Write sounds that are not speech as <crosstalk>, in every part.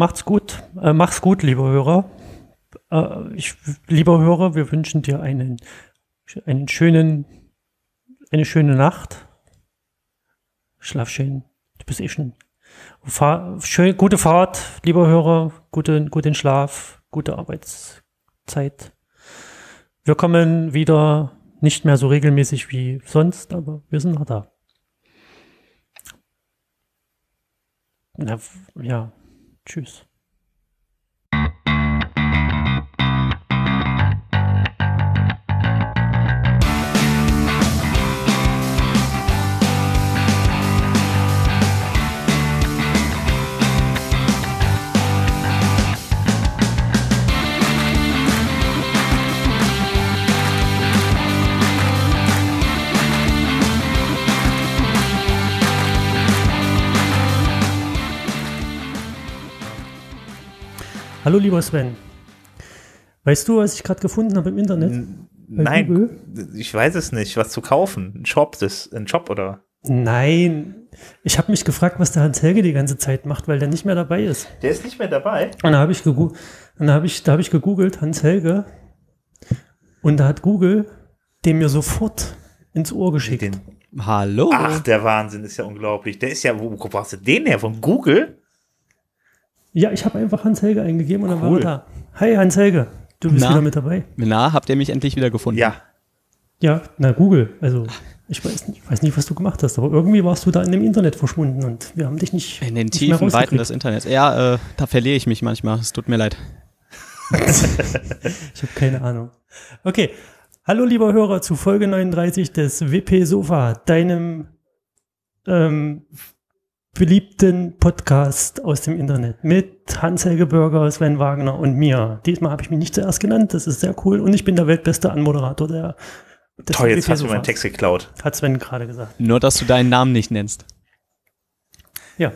macht's gut. Äh, mach's gut, lieber Hörer. Äh, ich, lieber Hörer, wir wünschen dir einen, einen schönen, eine schöne Nacht. Schlaf schön. Du bist eh schon. Fahr, schön, gute Fahrt, lieber Hörer. Gute, guten Schlaf, gute Arbeitszeit. Wir kommen wieder nicht mehr so regelmäßig wie sonst, aber wir sind noch da. Na, ja, tschüss. Hallo lieber Sven. Weißt du, was ich gerade gefunden habe im Internet? Nein, Google? ich weiß es nicht. Was zu kaufen? Ein Shop, das, ein Shop oder? Nein, ich habe mich gefragt, was der Hans Helge die ganze Zeit macht, weil der nicht mehr dabei ist. Der ist nicht mehr dabei. Und da habe ich, hab ich, hab ich gegoogelt, Hans Helge. Und da hat Google den mir sofort ins Ohr geschickt. Den, Hallo. Ach, der Wahnsinn ist ja unglaublich. Der ist ja, wo, wo brauchst du den her? Von Google? Ja, ich habe einfach Hans-Helge eingegeben und dann war er da. Hi Hans-Helge, du bist na, wieder mit dabei. Na, habt ihr mich endlich wieder gefunden? Ja. Ja, na Google. Also ich weiß, nicht, ich weiß nicht, was du gemacht hast, aber irgendwie warst du da in dem Internet verschwunden und wir haben dich nicht. In den tiefen Weiten des Internets. Ja, äh, da verliere ich mich manchmal. Es tut mir leid. <laughs> ich habe keine Ahnung. Okay. Hallo lieber Hörer zu Folge 39 des WP Sofa, deinem ähm, beliebten Podcast aus dem Internet mit Hans-Helge Bürger, Sven Wagner und mir. Diesmal habe ich mich nicht zuerst genannt, das ist sehr cool und ich bin der weltbeste Anmoderator der Toll, jetzt hast du meinen Text geklaut. Hat Sven gerade gesagt. Nur, dass du deinen Namen nicht nennst. Ja,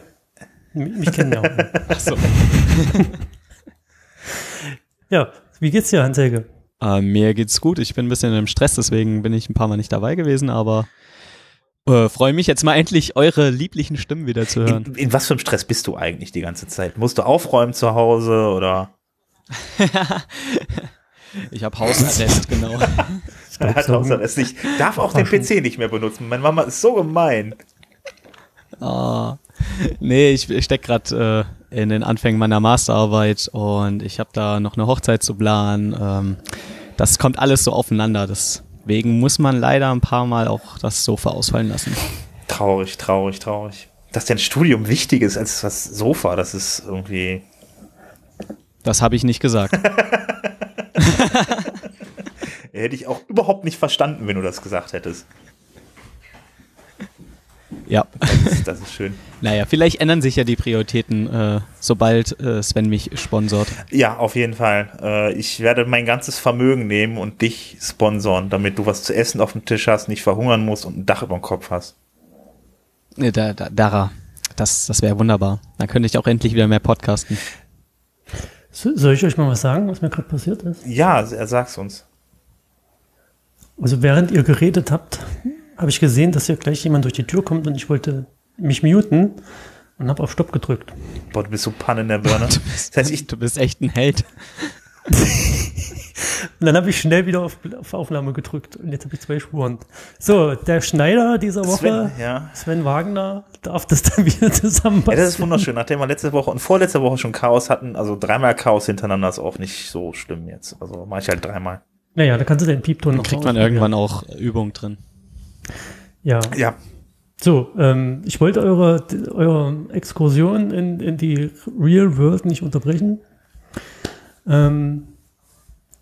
mich kennen ja auch. <laughs> Ach so. <laughs> ja, wie geht's dir, Hans-Helge? Äh, mir geht's gut. Ich bin ein bisschen im Stress, deswegen bin ich ein paar Mal nicht dabei gewesen, aber äh, Freue mich jetzt mal endlich, eure lieblichen Stimmen wieder zu hören. In, in, was für einem Stress bist du eigentlich die ganze Zeit? Musst du aufräumen zu Hause oder? <laughs> ich habe Hausarrest, genau. <laughs> er hat Hausarrest. Ich darf auch den PC nicht mehr benutzen. Meine Mama ist so gemein. Oh. Nee, ich, ich stecke gerade äh, in den Anfängen meiner Masterarbeit und ich habe da noch eine Hochzeit zu planen. Ähm, das kommt alles so aufeinander. Das Deswegen muss man leider ein paar Mal auch das Sofa ausfallen lassen. Traurig, traurig, traurig. Dass dein Studium wichtig ist als das Sofa, das ist irgendwie. Das habe ich nicht gesagt. <laughs> <laughs> Hätte ich auch überhaupt nicht verstanden, wenn du das gesagt hättest. Ja. Das ist, das ist, schön. <laughs> Naja, vielleicht ändern sich ja die Prioritäten, äh, sobald äh, Sven mich sponsort. Ja, auf jeden Fall. Äh, ich werde mein ganzes Vermögen nehmen und dich sponsoren, damit du was zu essen auf dem Tisch hast, nicht verhungern musst und ein Dach über dem Kopf hast. Da, da, Dara, das, das wäre wunderbar. Dann könnte ich auch endlich wieder mehr podcasten. Soll ich euch mal was sagen, was mir gerade passiert ist? Ja, er sag's uns. Also während ihr geredet habt, habe ich gesehen, dass hier gleich jemand durch die Tür kommt und ich wollte mich muten und habe auf Stopp gedrückt. Boah, du bist so Panne in der Birne. <laughs> Du bist, das heißt, ich, du bist echt ein Held. <laughs> und dann habe ich schnell wieder auf, auf, Aufnahme gedrückt und jetzt habe ich zwei Spuren. So, der Schneider dieser Woche, Sven, ja. Sven Wagner, darf das dann wieder <laughs> zusammenpassen. Ja, das ist wunderschön. Nachdem wir letzte Woche und vorletzte Woche schon Chaos hatten, also dreimal Chaos hintereinander ist auch nicht so schlimm jetzt. Also mache ich halt dreimal. Naja, da kannst du den Piepton noch Kriegt man irgendwann auch Übung drin. Ja. Ja. So, ähm, ich wollte eure, eure Exkursion in, in die Real World nicht unterbrechen. Ähm,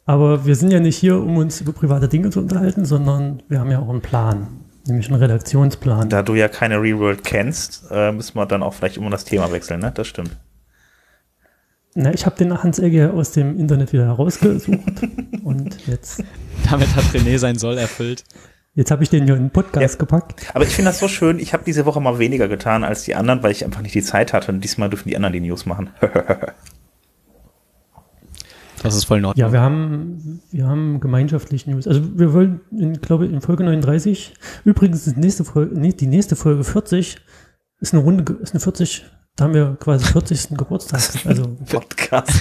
aber wir sind ja nicht hier, um uns über private Dinge zu unterhalten, sondern wir haben ja auch einen Plan, nämlich einen Redaktionsplan. Da du ja keine Real World kennst, äh, müssen wir dann auch vielleicht immer das Thema wechseln, ne? Das stimmt. Na, ich habe den Hans Egge aus dem Internet wieder herausgesucht <laughs> und jetzt. Damit hat René sein Soll erfüllt. Jetzt habe ich den hier in den Podcast ja. gepackt. Aber ich finde das so schön. Ich habe diese Woche mal weniger getan als die anderen, weil ich einfach nicht die Zeit hatte. Und diesmal dürfen die anderen die News machen. <laughs> das ist voll in Ordnung. Ja, wir haben, wir haben gemeinschaftlich News. Also wir wollen, in, glaube in Folge 39, übrigens ist die nächste Folge, nee, die nächste Folge 40 ist eine Runde, ist eine 40 Da haben wir quasi 40. Geburtstag. Also, Podcast. <laughs>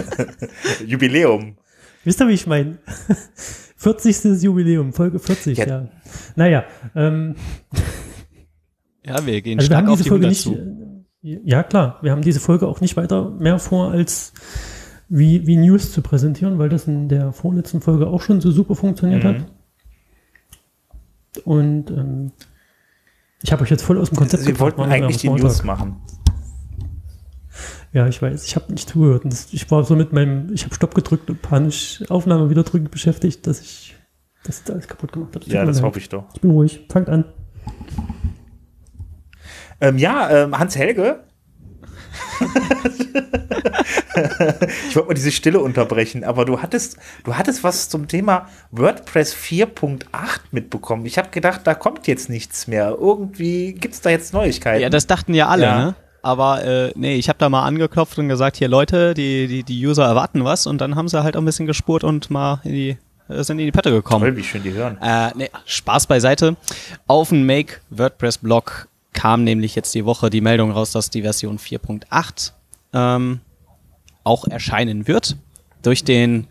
<laughs> Jubiläum. Wisst ihr, wie ich meine? <laughs> 40. Jubiläum, Folge 40, Ja. ja. Naja, ähm, Ja, wir gehen also wir stark haben auf diese die Folge 100 nicht, zu. äh, ja klar, wir haben diese Folge auch nicht weiter mehr vor, als wie, wie News zu präsentieren, weil das in der vorletzten Folge auch schon so super funktioniert Mhm. hat. Und ähm, ich habe euch jetzt voll aus dem Konzept Sie gebracht, wollten eigentlich die News machen. Ja, ich weiß, ich habe nicht zugehört. Ich war so mit meinem, ich habe Stopp gedrückt und panisch Aufnahme wieder drücken beschäftigt, dass ich das alles kaputt gemacht habe. Ja, das hoffe ich doch. Ich bin ruhig. Fangt an. Ähm, ja, ähm, Hans-Helge. <laughs> ich wollte mal diese Stille unterbrechen, aber du hattest, du hattest was zum Thema WordPress 4.8 mitbekommen. Ich habe gedacht, da kommt jetzt nichts mehr. Irgendwie gibt es da jetzt Neuigkeiten. Ja, das dachten ja alle, Ja. ne? Aber äh, nee, ich habe da mal angeklopft und gesagt, hier Leute, die, die, die User erwarten was und dann haben sie halt auch ein bisschen gespurt und mal in die, sind in die Pötte gekommen. Toll, wie schön die hören. Äh, nee, Spaß beiseite. Auf dem Make WordPress Blog kam nämlich jetzt die Woche die Meldung raus, dass die Version 4.8 ähm, auch erscheinen wird. Durch den,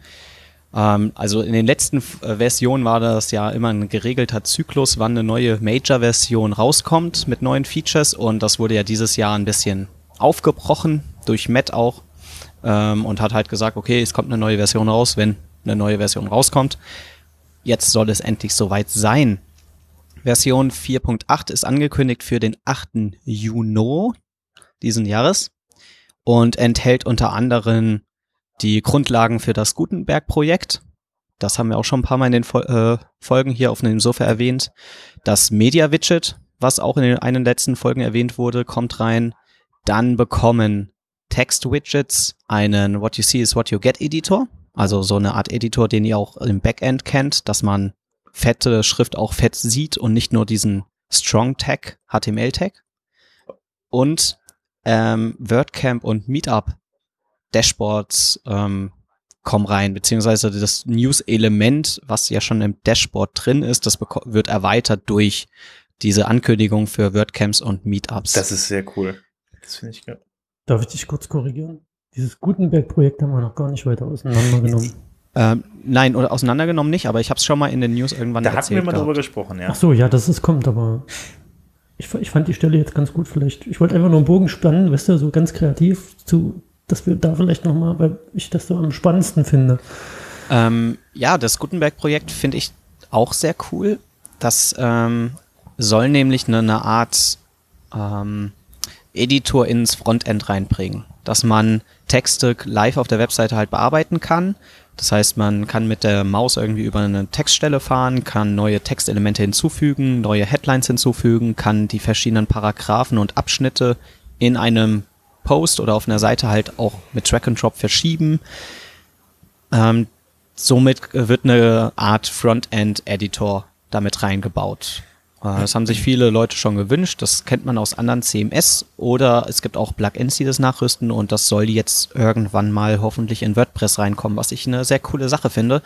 also in den letzten äh, Versionen war das ja immer ein geregelter Zyklus, wann eine neue Major-Version rauskommt mit neuen Features und das wurde ja dieses Jahr ein bisschen aufgebrochen, durch Matt auch ähm, und hat halt gesagt, okay, es kommt eine neue Version raus, wenn eine neue Version rauskommt. Jetzt soll es endlich soweit sein. Version 4.8 ist angekündigt für den 8. Juni diesen Jahres und enthält unter anderem die Grundlagen für das Gutenberg-Projekt. Das haben wir auch schon ein paar Mal in den Fol äh, Folgen hier auf dem Sofa erwähnt. Das Media-Widget, was auch in den einen letzten Folgen erwähnt wurde, kommt rein. Dann bekommen Text-Widgets einen What You See is What You Get Editor. Also so eine Art Editor, den ihr auch im Backend kennt, dass man fette Schrift auch fett sieht und nicht nur diesen Strong Tag, HTML Tag. Und ähm, WordCamp und Meetup Dashboards ähm, kommen rein, beziehungsweise das News-Element, was ja schon im Dashboard drin ist, das wird erweitert durch diese Ankündigung für WordCamps und Meetups. Das ist sehr cool. Das finde ich gut. Darf ich dich kurz korrigieren? Dieses Gutenberg-Projekt haben wir noch gar nicht weiter auseinandergenommen. ähm, nein, oder auseinandergenommen nicht, aber ich habe es schon mal in den News irgendwann Da hatten wir erzählt. mal drüber gesprochen, ja. Ach so, ja, dass es kommt, aber ich, ich fand die Stelle jetzt ganz gut vielleicht. Ich wollte einfach nur einen Bogen spannen, weißt du, so ganz kreativ zu, dass wir da vielleicht nochmal, weil ich das so am spannendsten finde. Ähm, ja, das Gutenberg-Projekt finde ich auch sehr cool. Das ähm, soll nämlich eine, eine Art ähm, Editor ins Frontend reinbringen, dass man Texte live auf der Webseite halt bearbeiten kann. Das heißt, man kann mit der Maus irgendwie über eine Textstelle fahren, kann neue Textelemente hinzufügen, neue Headlines hinzufügen, kann die verschiedenen Paragraphen und Abschnitte in einem Post oder auf einer Seite halt auch mit Drag and Drop verschieben. Ähm, somit äh, wird eine Art Frontend-Editor damit reingebaut. Äh, das haben sich viele Leute schon gewünscht. Das kennt man aus anderen CMS oder es gibt auch Plugins, die das nachrüsten und das soll jetzt irgendwann mal hoffentlich in WordPress reinkommen, was ich eine sehr coole Sache finde.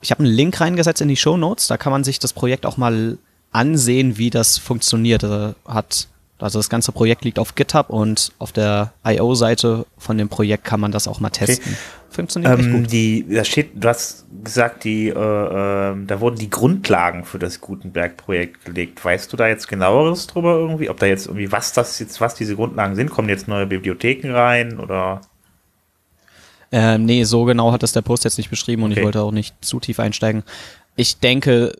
Ich habe einen Link reingesetzt in die Show Notes. Da kann man sich das Projekt auch mal ansehen, wie das funktioniert. Äh, hat also das ganze Projekt liegt auf GitHub und auf der IO-Seite von dem Projekt kann man das auch mal testen. Funktioniert echt Ähm, gut. die, da steht, du hast gesagt, die, äh, äh, da wurden die Grundlagen für das Gutenberg-Projekt gelegt. Weißt du da jetzt genaueres drüber irgendwie? Ob da jetzt irgendwie, was das jetzt, was diese Grundlagen sind? Kommen jetzt neue Bibliotheken rein oder? Ähm, nee, so genau hat das der Post jetzt nicht beschrieben und Okay. ich wollte auch nicht zu tief einsteigen. Ich denke,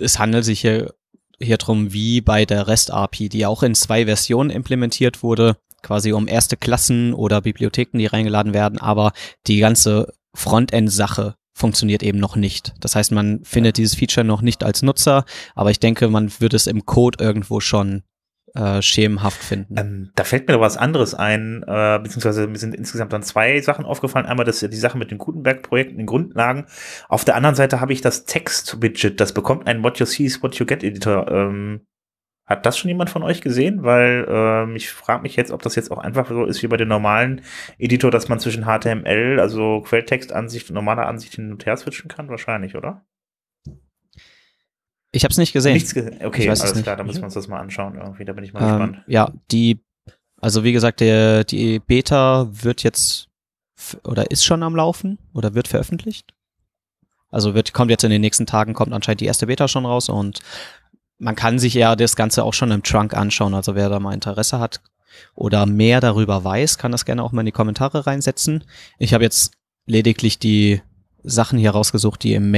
es handelt sich hier, hier drum wie bei der REST-API, die auch in zwei Versionen implementiert wurde, quasi um erste Klassen oder Bibliotheken, die reingeladen werden, aber die ganze Frontend-Sache funktioniert eben noch nicht. Das heißt, man findet dieses Feature noch nicht als Nutzer, aber ich denke, man wird es im Code irgendwo schon äh, schemenhaft finden. Ähm, da fällt mir noch was anderes ein, äh, beziehungsweise mir sind insgesamt dann zwei Sachen aufgefallen. Einmal das die Sache mit den Gutenberg-Projekten, den Grundlagen. Auf der anderen Seite habe ich das Text-Widget, das bekommt ein What You See is What You Get Editor. Ähm, hat das schon jemand von euch gesehen? Weil ähm, ich frage mich jetzt, ob das jetzt auch einfach so ist wie bei dem normalen Editor, dass man zwischen HTML, also Quelltextansicht und normaler Ansicht hin und her switchen kann. Wahrscheinlich, oder? Ich habe es nicht gesehen. Nichts gesehen. Okay, Ich weiß es alles nicht. klar, dann müssen wir uns das mal anschauen irgendwie. Da bin ich mal Ähm, gespannt. ja, die, also wie gesagt, der, die Beta wird jetzt oder ist schon am Laufen oder wird veröffentlicht. Also wird, kommt jetzt in den nächsten Tagen, kommt anscheinend die erste Beta schon raus und man kann sich ja das Ganze auch schon im Trunk anschauen. Also wer da mal Interesse hat oder mehr darüber weiß, kann das gerne auch mal in die Kommentare reinsetzen. Ich habe jetzt lediglich die Sachen hier rausgesucht, die im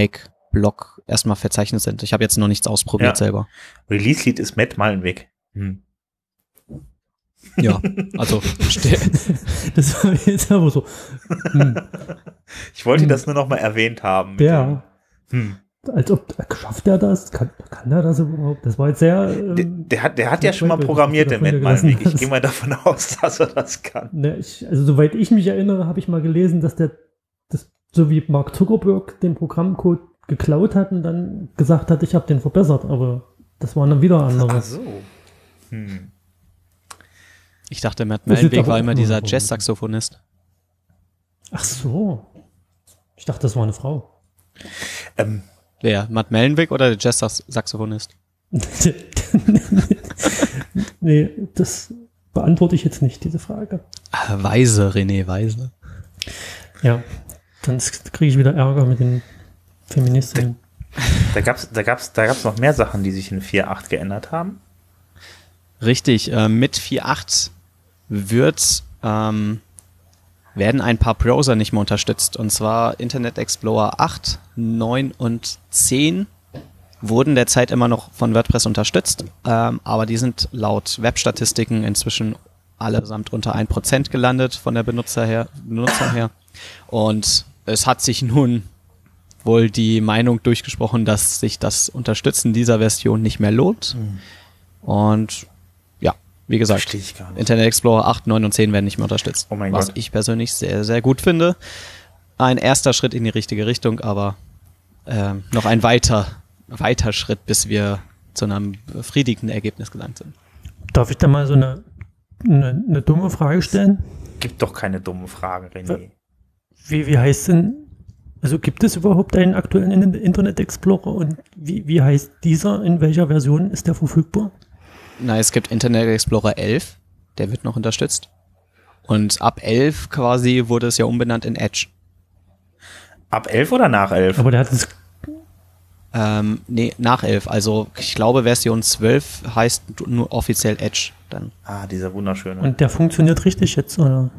Make-Blog erstmal verzeichnet sind. Ich habe jetzt noch nichts ausprobiert Ja. selber. Release-Lied ist Matt Malenweg. Hm. Ja, also <laughs> Das war jetzt aber so. Hm, Ich wollte Hm. das nur noch mal erwähnt haben. der, dem- Hm. als ob, schafft er das? Kann, kann er das überhaupt? Das war jetzt sehr. Der, Ähm, der, hat, der hat ja schon mal programmiert, der Matt. Ich gehe mal davon aus, <laughs> dass er das kann. ne, ich, also, soweit ich mich erinnere, habe ich mal gelesen, dass der, das, so wie Mark Zuckerberg den Programmcode geklaut hat und dann gesagt hat, ich habe den verbessert, aber das waren dann wieder andere. Ach so. Hm. Ich dachte, Matt Mellenweg war immer dieser. Jazz-Saxophonist. Ach so. Ich dachte, das war eine Frau. Ähm, Wer? Matt Mellenweg oder der Jazz-Saxophonist? <laughs> nee, das beantworte ich jetzt nicht, diese Frage. Ah, Weise, René Weise. Ja, dann kriege ich wieder Ärger mit den Feministinnen. da gab's, da gab's, da gab's noch mehr Sachen, die sich in 4.8 geändert haben. Richtig, äh, mit 4.8 wird, ähm, werden ein paar Browser nicht mehr unterstützt. Und zwar Internet Explorer 8, 9 und 10 wurden derzeit immer noch von WordPress unterstützt, ähm, aber die sind laut Webstatistiken inzwischen allesamt unter 1% gelandet von der Benutzer her, Benutzer her. Und es hat sich nun wohl die Meinung durchgesprochen, dass sich das Unterstützen dieser Version nicht mehr lohnt. Und ja, wie gesagt, Verstehe ich gar nicht. Internet Explorer 8, 9 und 10 werden nicht mehr unterstützt. Oh mein was Gott. ich persönlich sehr, sehr gut finde. Ein erster Schritt in die richtige Richtung, aber ähm, noch ein weiter, weiter Schritt, bis wir zu einem befriedigenden Ergebnis gelangt sind. Darf ich da mal so eine, eine, eine dumme Frage stellen? Gibt doch keine dummen Fragen, René. Wie, wie heißt denn, also gibt es überhaupt einen aktuellen In- Internet Explorer und wie, wie heißt dieser? In welcher Version ist der verfügbar? Na, es gibt Internet Explorer 11, der wird noch unterstützt. Und ab 11 quasi wurde es ja umbenannt in Edge. Ab 11 oder nach 11? Aber der hat es, Ähm, nee, nach 11. Also ich glaube Version 12 heißt nur offiziell Edge dann. ah, dieser wunderschöne. und der funktioniert richtig jetzt, oder?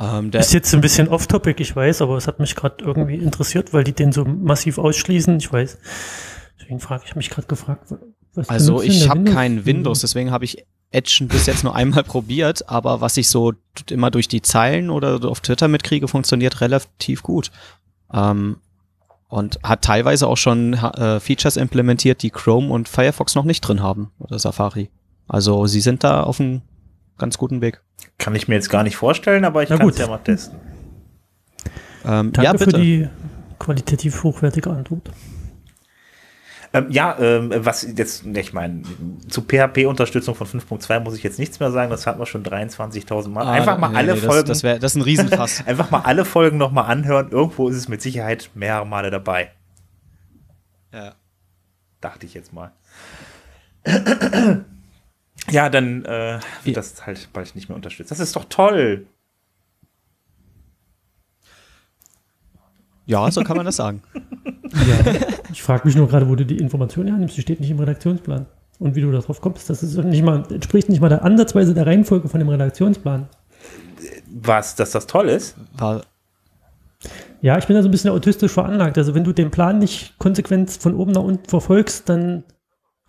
Ähm, Ist jetzt ein bisschen off-topic, ich weiß, aber es hat mich gerade irgendwie interessiert, weil die den so massiv ausschließen. Ich weiß. Deswegen frage ich mich gerade gefragt, was Also ich habe kein Windows, deswegen habe ich Edge bis jetzt nur einmal probiert, aber was ich so immer durch die Zeilen oder auf Twitter mitkriege, funktioniert relativ gut. Ähm, und hat teilweise auch schon äh, Features implementiert, die Chrome und Firefox noch nicht drin haben oder Safari. Also sie sind da auf einem ganz guten Weg. Kann ich mir jetzt gar nicht vorstellen, aber ich kann es gut. ja mal testen. Ähm, Danke ja, für die qualitativ hochwertige Antwort. Ähm, ja, ähm, was jetzt, ich meine, zu PHP-Unterstützung von 5.2 muss ich jetzt nichts mehr sagen, das hatten wir schon 23.000 Mal. Ah, Einfach mal nee, alle nee, Folgen, Das, das, wär, das ist ein Riesenfass. <laughs> einfach mal alle Folgen nochmal anhören. Irgendwo ist es mit Sicherheit mehrere Male dabei. ja. Dachte ich jetzt mal. Ja, dann äh, wird das halt bald nicht mehr unterstützt. Das ist doch toll. ja, so kann man das sagen. <laughs> Ja, ich frage mich nur gerade, wo du die Information hernimmst. Die steht nicht im Redaktionsplan. Und wie du darauf kommst, das ist nicht mal, entspricht nicht mal der Ansatzweise der Reihenfolge von dem Redaktionsplan. Was, dass das toll ist? War, Ja, ich bin da so ein bisschen autistisch veranlagt. Also wenn du den Plan nicht konsequent von oben nach unten verfolgst, dann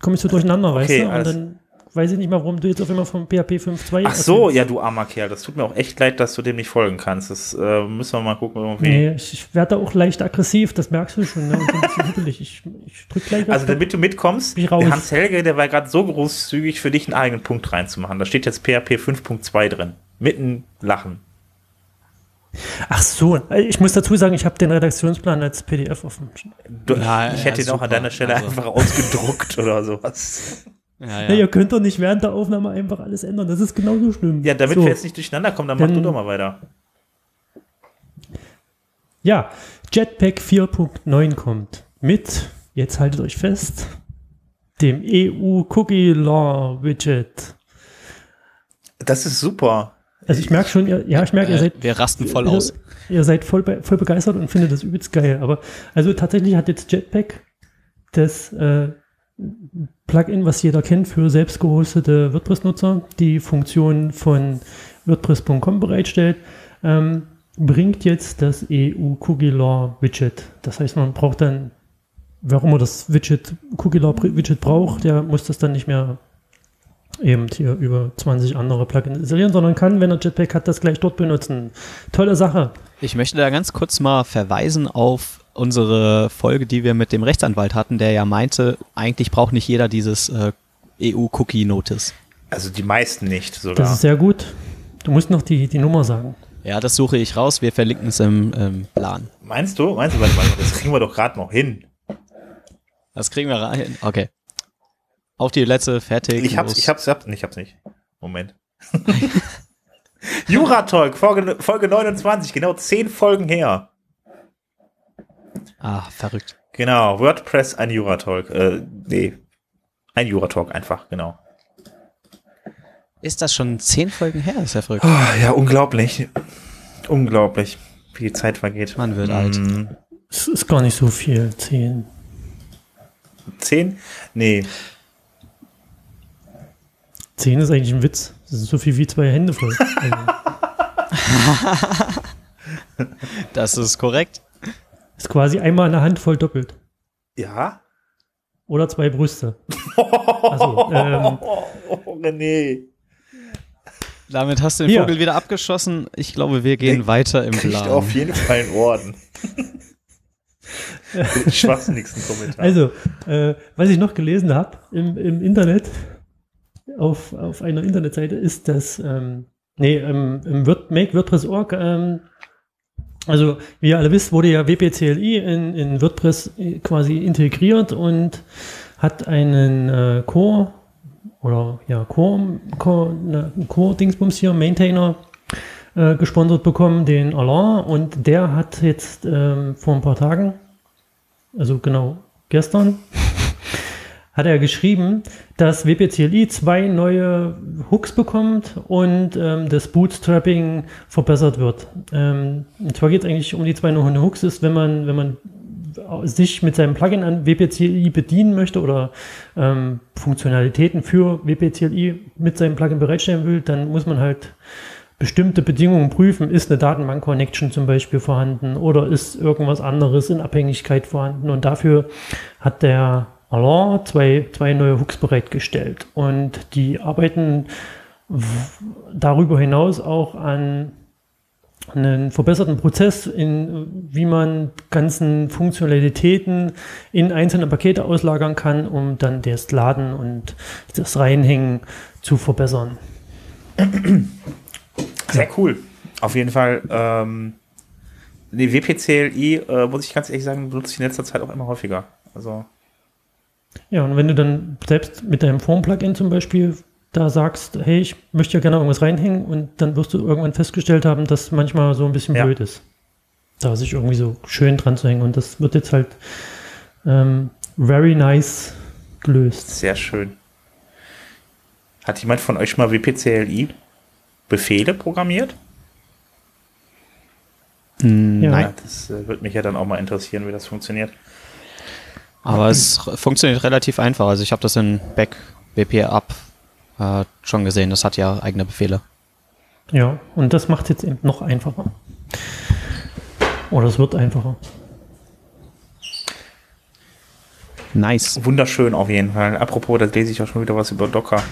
komme ich so durcheinander, weißt Okay, du? Und dann weiß ich nicht mal, warum du jetzt auf einmal vom PHP 5.2 Ach so, erzählst. ja, du armer Kerl. Das tut mir auch echt leid, dass du dem nicht folgen kannst. Das äh, müssen wir mal gucken irgendwie. Nee, ich, ich werde da auch leicht aggressiv, das merkst du schon. Ne? Hibbelig. Ich, ich drück gleich Also damit du mitkommst, ich Hans Helge, der war gerade so großzügig für dich einen eigenen Punkt reinzumachen. Da steht jetzt PHP 5.2 drin. Mitten lachen. Ach so, ich muss dazu sagen, ich habe den Redaktionsplan als PDF offen. Du, Ja, ich ja, hätte ihn auch an deiner Stelle Also- einfach ausgedruckt <laughs> oder sowas. Ja, Ja. ihr könnt doch nicht während der Aufnahme einfach alles ändern. Das ist genauso schlimm. Ja, damit so, wir jetzt nicht durcheinander kommen, dann mach Dann- du doch mal weiter. Ja, Jetpack 4.9 kommt mit, jetzt haltet euch fest, dem EU Cookie Law Widget. Das ist super. Also ich merke schon, ihr, ja, ich merke, ihr Äh, seid, wir rasten voll ihr, aus. ihr seid voll, be voll begeistert und findet das übelst geil. Aber also tatsächlich hat jetzt Jetpack das äh, Plugin, was jeder kennt für selbst gehostete WordPress-Nutzer, die Funktion von WordPress.com bereitstellt, ähm, bringt jetzt das EU Cookie Law Widget. Das heißt, man braucht dann, auch immer das Widget, Cookie Law Widget braucht, der muss das dann nicht mehr eben hier über 20 andere Plugins installieren, sondern kann, wenn er Jetpack hat, das gleich dort benutzen. Tolle Sache. Ich möchte da ganz kurz mal verweisen auf unsere Folge, die wir mit dem Rechtsanwalt hatten, der ja meinte, eigentlich braucht nicht jeder dieses äh, EU-Cookie-Notice. Also die meisten nicht Das sogar. ist sehr gut. Du musst noch die, die Nummer sagen. Ja, das suche ich raus. Wir verlinken es im, im Plan. Meinst du? Meinst du, warte mal, das kriegen wir doch gerade noch hin. Das kriegen wir rein. Okay. Auf die letzte, fertig. Ich hab's, los. ich hab's, ich hab's, ich hab's nicht. Moment. <laughs> Jura-Talk, Folge, Folge 29, genau zehn Folgen her. Ah, verrückt. Genau, WordPress, ein Jura-Talk. Äh, nee, ein Jura-Talk einfach, genau. Ist das schon zehn Folgen her? Das ist ja verrückt. Ah, ja, unglaublich. Unglaublich, wie die Zeit vergeht. Man wird alt. Mm, Es ist gar nicht so viel. Zehn. Zehn? Nee. Zehn ist eigentlich ein Witz. Das ist so viel wie zwei Hände voll. <laughs> Also, Das ist korrekt. Ist quasi einmal eine Hand voll doppelt. Ja? Oder zwei Brüste. Also, ähm, Oh, <laughs> René. Damit hast du den Hier. Vogel wieder abgeschossen. Ich glaube, wir gehen Nee, weiter im Plan. auf jeden Fall einen Orden. <laughs> Den schwachsinnigsten Kommentar. Also, äh, was ich noch gelesen habe im, im Internet, auf, auf einer Internetseite, ist, dass, ähm, nee, ähm, im Word, Make WordPress.org, ähm, also wie ihr alle wisst, wurde ja WPCLI in, in WordPress äh, quasi integriert und hat einen äh, Core oder ja, Core, Core, ne, Core-Dingsbums hier, Maintainer, äh, gesponsert bekommen, den Alain, und der hat jetzt ähm, vor ein paar Tagen also genau gestern, hat er geschrieben, dass WPCLI zwei neue Hooks bekommt und ähm, das Bootstrapping verbessert wird. Ähm, und zwar geht es eigentlich um die zwei neuen Hooks, ist, wenn man, wenn man sich mit seinem Plugin an WPCLI bedienen möchte oder ähm, Funktionalitäten für WPCLI mit seinem Plugin bereitstellen will, dann muss man halt bestimmte Bedingungen prüfen. Ist eine Datenbank-Connection zum Beispiel vorhanden oder ist irgendwas anderes in Abhängigkeit vorhanden? Und dafür hat der Alain zwei, zwei neue Hooks bereitgestellt. Und die arbeiten darüber hinaus auch an einen verbesserten Prozess, in wie man ganzen Funktionalitäten in einzelne Pakete auslagern kann, um dann das Laden und das Reinhängen zu verbessern. Sehr cool. Auf jeden Fall. Ähm, die WPCLI, äh, muss ich ganz ehrlich sagen, benutze ich in letzter Zeit auch immer häufiger. Also, Ja, und wenn du dann selbst mit deinem Form-Plugin zum Beispiel da sagst, hey, ich möchte ja gerne irgendwas reinhängen und dann wirst du irgendwann festgestellt haben, dass manchmal so ein bisschen Ja. blöd ist, da sich irgendwie so schön dran zu hängen. Und das wird jetzt halt ähm, very nice gelöst. sehr schön. Hat jemand von euch mal WPCLI Befehle programmiert? Hm, Ja. Nein. Das äh, würde mich ja dann auch mal interessieren, wie das funktioniert. Aber es funktioniert relativ einfach. Also ich habe das in Back WP Up äh, schon gesehen. Das hat ja eigene Befehle. Ja, und das macht es jetzt eben noch einfacher. Oder es wird einfacher. Nice. Wunderschön auf jeden Fall. Apropos, da lese ich auch schon wieder was über Docker.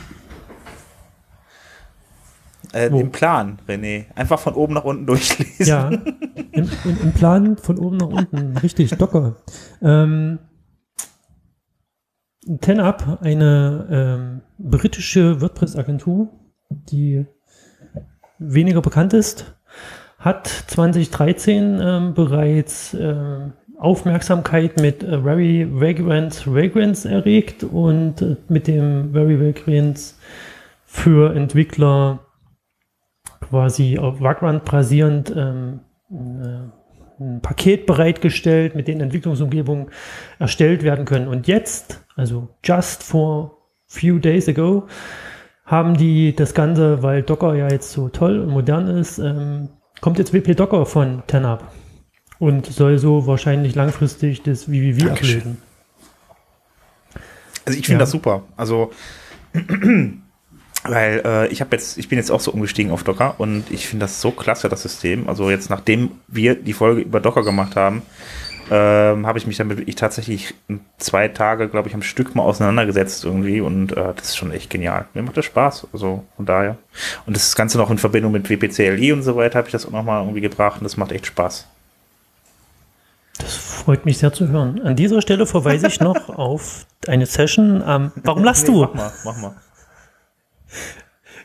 Äh? Im Plan, René. Einfach von oben nach unten <laughs> durchlesen. Ja, im, im, im Plan von oben nach unten. Richtig, Docker. Ähm, TenUp, eine ähm, britische WordPress-Agentur, die weniger bekannt ist, hat 2013 ähm, bereits ähm, Aufmerksamkeit mit äh, Very Vagrant Vagrants erregt und äh, mit dem Very Vagrants für Entwickler quasi auf Vagrant basierend ähm, äh, ein Paket bereitgestellt, mit den Entwicklungsumgebungen erstellt werden können. Und jetzt, also just for few days ago, haben die das Ganze, weil Docker ja jetzt so toll und modern ist, ähm, kommt jetzt WP Docker von TenUp und soll so wahrscheinlich langfristig das VVV Dankeschön. ablösen. Also ich finde Ja. das super. Also <clears throat> weil äh, ich habe jetzt, ich bin jetzt auch so umgestiegen auf Docker und ich finde das so klasse, das System. Also jetzt nachdem wir die Folge über Docker gemacht haben, ähm, habe ich mich damit wirklich tatsächlich zwei Tage, glaube ich, am Stück mal auseinandergesetzt irgendwie und äh, das ist schon echt genial. Mir macht das Spaß, also von daher. Und das Ganze noch in Verbindung mit WPCLI und so weiter habe ich das auch nochmal irgendwie gebracht und das macht echt Spaß. Das freut mich sehr zu hören. An dieser Stelle verweise ich noch <laughs> auf eine Session am. Warum lachst Nee, du? Mach mal, mach mal.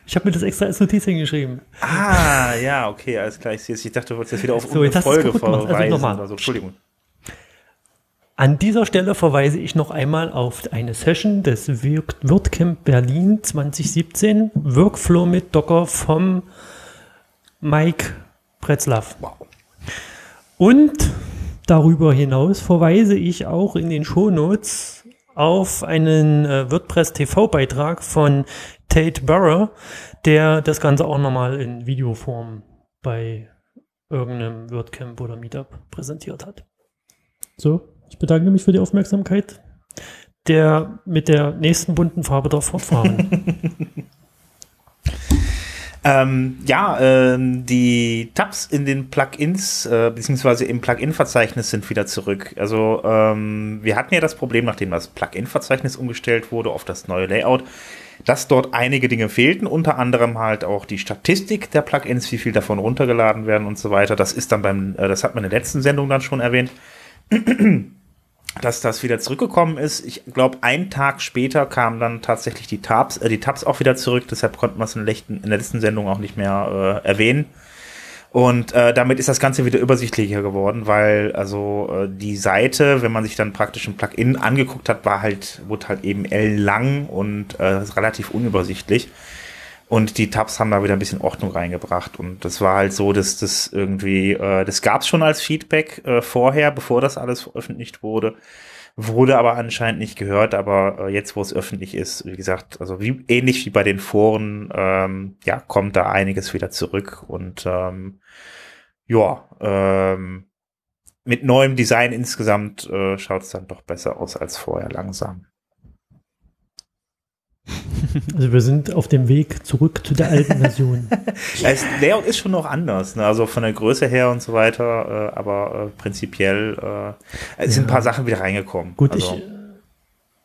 Ich habe mir das extra als Notiz hingeschrieben. Ah, ja, okay, alles klar. Ich, ich dachte, du wolltest jetzt wieder auf So, du's Folge. Also verweisen nochmal. oder so. Entschuldigung. An dieser Stelle verweise ich noch einmal auf eine Session des WordCamp Berlin 2017, Workflow mit Docker vom Mike Pretzlaff. Wow. Und darüber hinaus verweise ich auch in den Shownotes auf einen äh, WordPress TV-Beitrag von Tate Burrow, der das Ganze auch nochmal in Videoform bei irgendeinem WordCamp oder Meetup präsentiert hat. So, ich bedanke mich für die Aufmerksamkeit. Der mit der nächsten bunten Farbe darf fortfahren. <laughs> Ähm, ja, ähm, die Tabs in den Plugins, äh, beziehungsweise im Plugin-Verzeichnis sind wieder zurück. Also ähm, wir hatten ja das Problem, nachdem das Plugin-Verzeichnis umgestellt wurde auf das neue Layout, dass dort einige Dinge fehlten, unter anderem halt auch die Statistik der Plugins, wie viel davon runtergeladen werden und so weiter. Das ist dann beim, äh, das hat man in der letzten Sendung dann schon erwähnt. Dass das wieder zurückgekommen ist. Ich glaube, einen Tag später kamen dann tatsächlich die Tabs, äh, die Tabs auch wieder zurück. Deshalb konnten wir es in, der letzten- in der letzten Sendung auch nicht mehr äh, erwähnen. Und äh, damit ist das Ganze wieder übersichtlicher geworden, weil also äh, die Seite, wenn man sich dann praktisch ein Plugin angeguckt hat, war halt, wurde halt eben ellenlang und äh, relativ unübersichtlich. Und die Tabs haben da wieder ein bisschen Ordnung reingebracht. Und das war halt so, dass das irgendwie, äh, das gab es schon als Feedback äh, vorher, bevor das alles veröffentlicht wurde. Wurde aber anscheinend nicht gehört, aber äh, jetzt, wo es öffentlich ist, wie gesagt, also wie, ähnlich wie bei den Foren, ähm, ja, kommt da einiges wieder zurück und ähm, ja, ähm, mit neuem Design insgesamt äh, schaut es dann doch besser aus als vorher langsam. Also wir sind auf dem Weg zurück zu der alten Version. <laughs> Das Layout ist schon noch anders, ne? also von der Größe her und so weiter, äh, aber äh, prinzipiell äh, es sind ein paar Sachen wieder reingekommen. Gut, also, ich,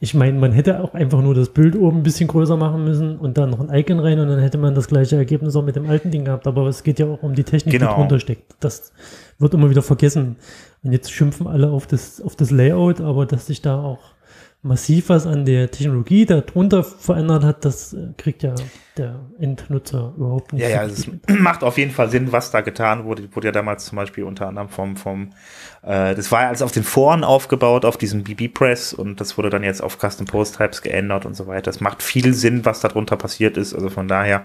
ich meine, man hätte auch einfach nur das Bild oben ein bisschen größer machen müssen und dann noch ein Icon rein und dann hätte man das gleiche Ergebnis auch mit dem alten Ding gehabt. Aber es geht ja auch um die Technik, Genau. die drunter steckt. Das wird immer wieder vergessen. Und jetzt schimpfen alle auf das, auf das Layout, aber dass sich da auch massiv was an der Technologie darunter verändert hat, das äh, kriegt ja der Endnutzer überhaupt nicht. ja, ja, es <clears throat> macht auf jeden Fall Sinn, was da getan wurde. Wurde ja damals zum Beispiel unter anderem vom, vom äh, das war ja alles auf den Foren aufgebaut, auf diesem BB-Press und das wurde dann jetzt auf Custom Post Types geändert und so weiter. Es macht viel Sinn, was darunter passiert ist. Also von daher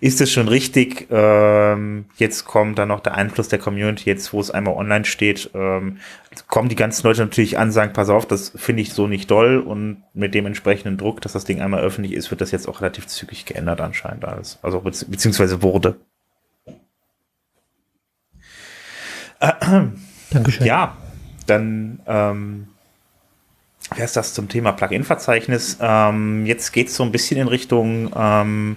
ist es schon richtig. Ähm, jetzt kommt dann noch der Einfluss der Community, jetzt wo es einmal online steht, ähm, kommen die ganzen Leute natürlich an, sagen, pass auf, das finde ich so nicht doll und mit dem entsprechenden Druck, dass das Ding einmal öffentlich ist, wird das jetzt auch relativ zügig geändert anscheinend alles. Also bezieh- beziehungsweise wurde. Dankeschön. Ja, dann ähm, wäre es das zum Thema Plugin-Verzeichnis. Ähm, jetzt geht es so ein bisschen in Richtung ähm,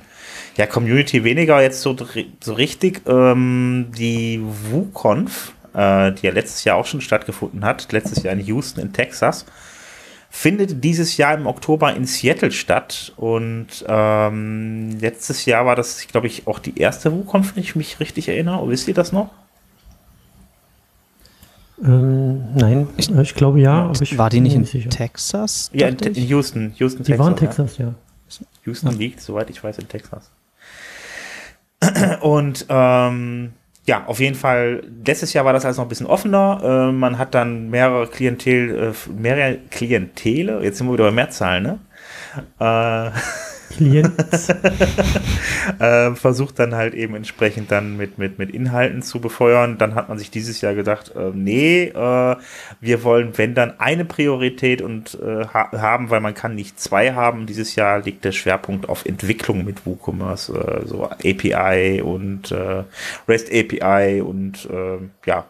ja, Community weniger jetzt so, so richtig. Ähm, die WooConf, äh, die ja letztes Jahr auch schon stattgefunden hat, letztes Jahr in Houston in Texas, findet dieses Jahr im Oktober in Seattle statt. Und ähm, letztes Jahr war das, glaube ich, auch die erste WooConf, wenn ich mich richtig erinnere. Wisst ihr das noch? Ähm, nein, ich, ich glaube ja, aber ich War die nicht in sicher. Texas? Ja, in, in ich? Houston. Houston, Die waren in ja. Texas, ja. Houston liegt, soweit ich weiß, in Texas. <clears throat> Und ähm, ja, auf jeden Fall, letztes Jahr war das alles noch ein bisschen offener. Äh, man hat dann mehrere Klientel, äh, mehrere Klientele, jetzt sind wir wieder bei Mehrzahlen, ne? Äh, <laughs> Klient. <laughs> äh, versucht dann halt eben entsprechend dann mit, mit, mit Inhalten zu befeuern. Dann hat man sich dieses Jahr gedacht, äh, nee, äh, wir wollen, wenn dann eine Priorität und äh, ha haben, weil man kann nicht zwei haben. Dieses Jahr liegt der Schwerpunkt auf Entwicklung mit WooCommerce, äh, so API und äh, REST API und ja,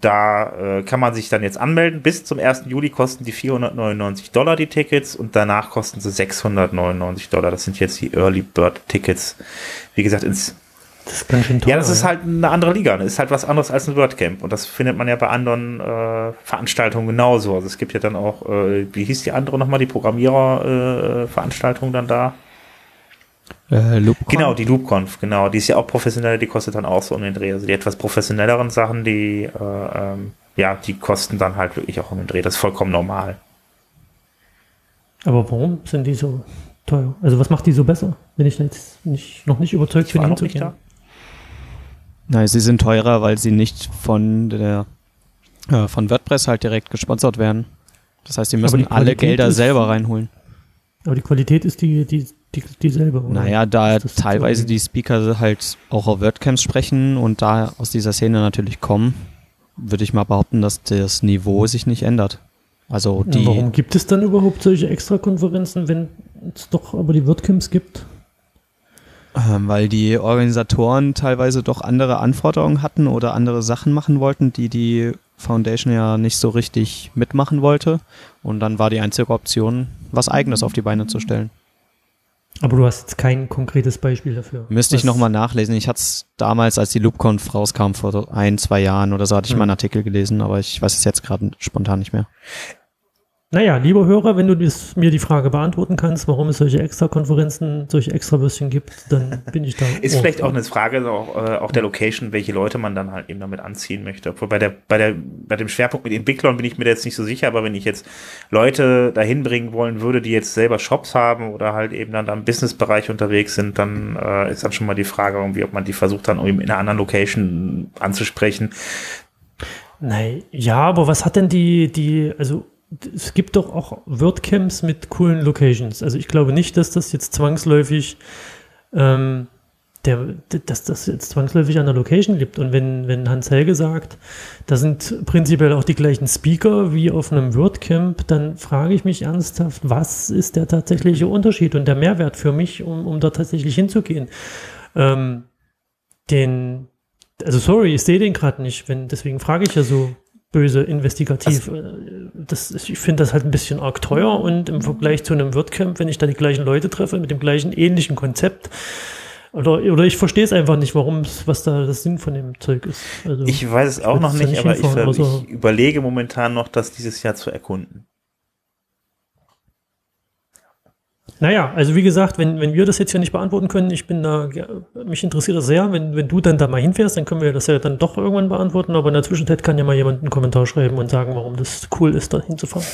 da äh, kann man sich dann jetzt anmelden. Bis zum 1. Juli kosten die 499 Dollar die Tickets und danach kosten sie 699 Dollar. Das sind jetzt die Early Bird Tickets. Wie gesagt, ins Das ist ganz schön teuer. ja, das ist halt eine andere Liga. Das ist halt was anderes als ein WordCamp. Und das findet man ja bei anderen äh, Veranstaltungen genauso. Also es gibt ja dann auch, äh, wie hieß die andere nochmal, die Programmierer-Veranstaltung dann da? Äh, LoopCon? Genau, die LoopConf, genau. Die ist ja auch professionell, die kostet dann auch so um den Dreh. Also die etwas professionelleren Sachen, die, äh, ähm, ja, die kosten dann halt wirklich auch um den Dreh. Das ist vollkommen normal. Aber warum sind die so teuer? Also was macht die so besser, wenn ich jetzt nicht, noch nicht überzeugt Ich bin, hinzugehen? Nein, sie sind teurer, weil sie nicht von der äh, von WordPress halt direkt gesponsert werden. Das heißt, sie müssen die alle Gelder ist- selber reinholen. Aber die Qualität ist die, die, die dieselbe. oder? Naja, da teilweise die Speaker halt auch auf WordCamps sprechen und da aus dieser Szene natürlich kommen, würde ich mal behaupten, dass das Niveau sich nicht ändert. Also Ja, die, Warum gibt es dann überhaupt solche Extrakonferenzen, wenn es doch aber die WordCamps gibt? ähm, weil die Organisatoren teilweise doch andere Anforderungen hatten oder andere Sachen machen wollten, die die Foundation ja nicht so richtig mitmachen wollte. Und dann war die einzige Option, was Eigenes auf die Beine zu stellen. Aber du hast jetzt kein konkretes Beispiel dafür. Müsste ich nochmal nachlesen. Ich hatte es damals, als die LoopConf rauskam, vor ein, zwei Jahren oder so, hatte ich Hm. mal einen Artikel gelesen, aber ich weiß es jetzt gerade spontan nicht mehr. Naja, lieber Hörer, wenn du mir die Frage beantworten kannst, warum es solche Extrakonferenzen, solche Extrawürstchen gibt, dann bin ich da. <laughs> Ist vielleicht auch eine Frage auch, äh, auch der Location, welche Leute man dann halt eben damit anziehen möchte. Obwohl bei der, bei der, bei dem Schwerpunkt mit Entwicklern bin ich mir da jetzt nicht so sicher, aber wenn ich jetzt Leute dahin bringen wollen würde, die jetzt selber Shops haben oder halt eben dann da im Businessbereich unterwegs sind, dann äh, ist dann schon mal die Frage irgendwie, ob man die versucht dann irgendwie in einer anderen Location anzusprechen. Nein, ja, aber was hat denn die, die, also es gibt doch auch WordCamps mit coolen Locations. Also ich glaube nicht, dass das jetzt zwangsläufig, ähm, der, dass das jetzt zwangsläufig an der Location liegt. Und wenn, wenn Hans Helge sagt, da sind prinzipiell auch die gleichen Speaker wie auf einem WordCamp, dann frage ich mich ernsthaft, was ist der tatsächliche Unterschied und der Mehrwert für mich, um, um da tatsächlich hinzugehen? Ähm, den, also sorry, ich sehe den gerade nicht, wenn, deswegen frage ich ja so böse investigativ. Äh, das, ist- ich finde das halt ein bisschen arg teuer und im Vergleich zu einem WordCamp, wenn ich da die gleichen Leute treffe mit dem gleichen ähnlichen Konzept, oder, oder ich verstehe es einfach nicht, warum es, was da das Sinn von dem Zeug ist. Also, Ich weiß es auch noch da nicht, aber ich, ich überlege momentan noch, das dieses Jahr zu erkunden. Naja, also wie gesagt, wenn, wenn wir das jetzt hier nicht beantworten können, ich bin da, ja, mich interessiert das sehr, wenn, wenn du dann da mal hinfährst, dann können wir das ja dann doch irgendwann beantworten, aber in der Zwischenzeit kann ja mal jemand einen Kommentar schreiben und sagen, warum das cool ist, da hinzufahren.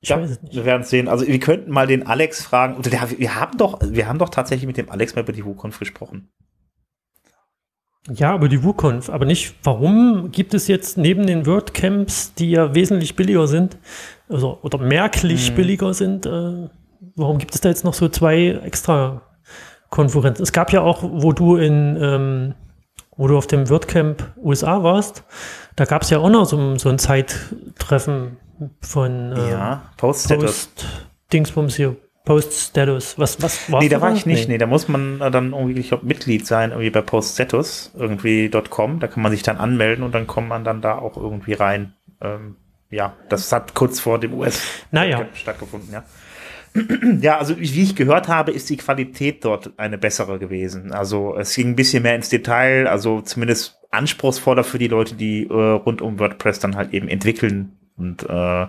Ich ja, weiß es nicht. wir werden es sehen. Also wir könnten mal den Alex fragen. Oder der, wir haben doch, wir haben doch tatsächlich mit dem Alex mal über die WooConf gesprochen. Ja, aber die WooConf, aber nicht, warum gibt es jetzt neben den WordCamps, die ja wesentlich billiger sind, also, oder merklich Mhm. billiger sind, äh, warum gibt es da jetzt noch so zwei extra Konferenzen? Es gab ja auch, wo du in, ähm, wo du auf dem WordCamp USA warst, da gab es ja auch noch so, so ein Zeittreffen von äh, ja, Post-Status. Post Dingsbums hier, Post-Status. Was, was warst Nee, da war ich nicht. Nee, da muss man dann irgendwie, ich glaube, Mitglied sein, irgendwie bei Post-Status, irgendwie .com. Da kann man sich dann anmelden und dann kommt man dann da auch irgendwie rein. Ähm, ja, das hat kurz vor dem US Naja. stattgefunden, ja. <clears throat> Ja, also wie ich gehört habe, ist die Qualität dort eine bessere gewesen. Also es ging ein bisschen mehr ins Detail, also zumindest anspruchsvoller für die Leute, die äh, rund um WordPress dann halt eben entwickeln. Und äh,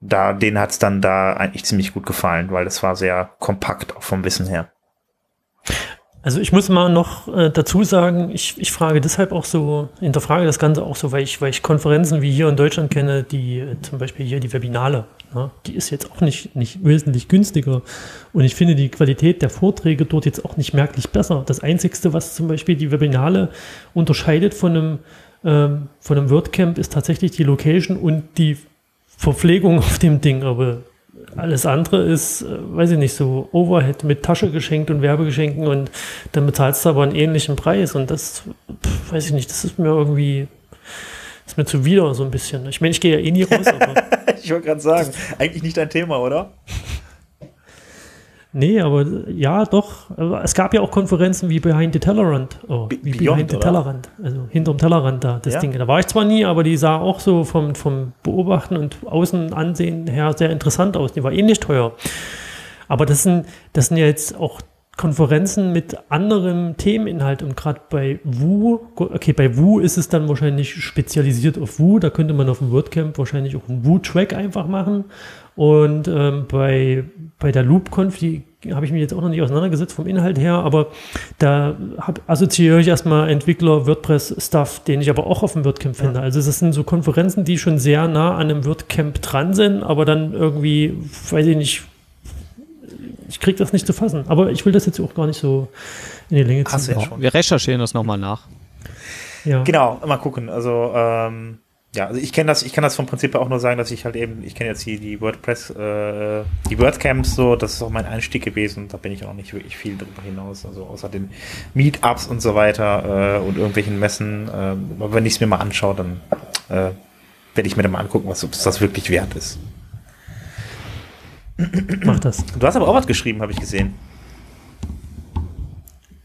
da, denen hat's dann da eigentlich ziemlich gut gefallen, weil das war sehr kompakt auch vom Wissen her. Also ich muss mal noch äh, dazu sagen, ich, ich frage deshalb auch so, hinterfrage das Ganze auch so, weil ich, weil ich Konferenzen wie hier in Deutschland kenne, die äh, zum Beispiel hier die Webinale, ne, die ist jetzt auch nicht, nicht wesentlich günstiger. Und ich finde die Qualität der Vorträge dort jetzt auch nicht merklich besser. Das Einzigste, was zum Beispiel die Webinale unterscheidet von einem, ähm, von einem WordCamp, ist tatsächlich die Location und die Verpflegung <laughs> auf dem Ding. Aber alles andere ist, äh, weiß ich nicht, so Overhead mit Tasche geschenkt und Werbegeschenken und dann bezahlst du aber einen ähnlichen Preis und das, pf, weiß ich nicht, das ist mir irgendwie, ist mir zuwider so ein bisschen. Ich meine, ich gehe ja eh nie raus, aber <laughs> ich wollte gerade sagen, eigentlich nicht dein Thema, oder? Nee, aber ja, doch. Aber es gab ja auch Konferenzen wie Behind the Tellerrand, oh, wie Beyond, Behind the? Tellerrand, also hinterm Tellerrand da, das Ja. Ding. Da war ich zwar nie, aber die sah auch so vom, vom Beobachten und Außenansehen her sehr interessant aus. Die war ähnlich teuer. Aber das sind, das sind ja jetzt auch Konferenzen mit anderem Themeninhalt und gerade bei Wu, okay, bei Wu ist es dann wahrscheinlich spezialisiert auf Wu, da könnte man auf dem WordCamp wahrscheinlich auch einen Wu-Track einfach machen und ähm, bei, bei der LoopConf, die habe ich mich jetzt auch noch nicht auseinandergesetzt vom Inhalt her, aber da hab, assoziiere ich erstmal Entwickler WordPress-Stuff, den ich aber auch auf dem WordCamp finde. Also das sind so Konferenzen, die schon sehr nah an einem WordCamp dran sind, aber dann irgendwie, weiß ich nicht, ich kriege das nicht zu fassen. Aber ich will das jetzt auch gar nicht so in die Länge ziehen. Hast du ja Ja, schon. wir recherchieren das nochmal nach. Ja. Genau, mal gucken. Also, ähm, ja, also ich kenne das, ich kann das vom Prinzip auch nur sagen, dass ich halt eben, ich kenne jetzt hier die WordPress, äh, die WordCamps so, das ist auch mein Einstieg gewesen, da bin ich auch nicht wirklich viel drüber hinaus, also außer den Meetups und so weiter äh, und irgendwelchen Messen. Äh, aber wenn ich es mir mal anschaue, dann äh, werde ich mir dann mal angucken, was ob das wirklich wert ist. Mach das. Du hast aber auch was geschrieben, habe ich gesehen.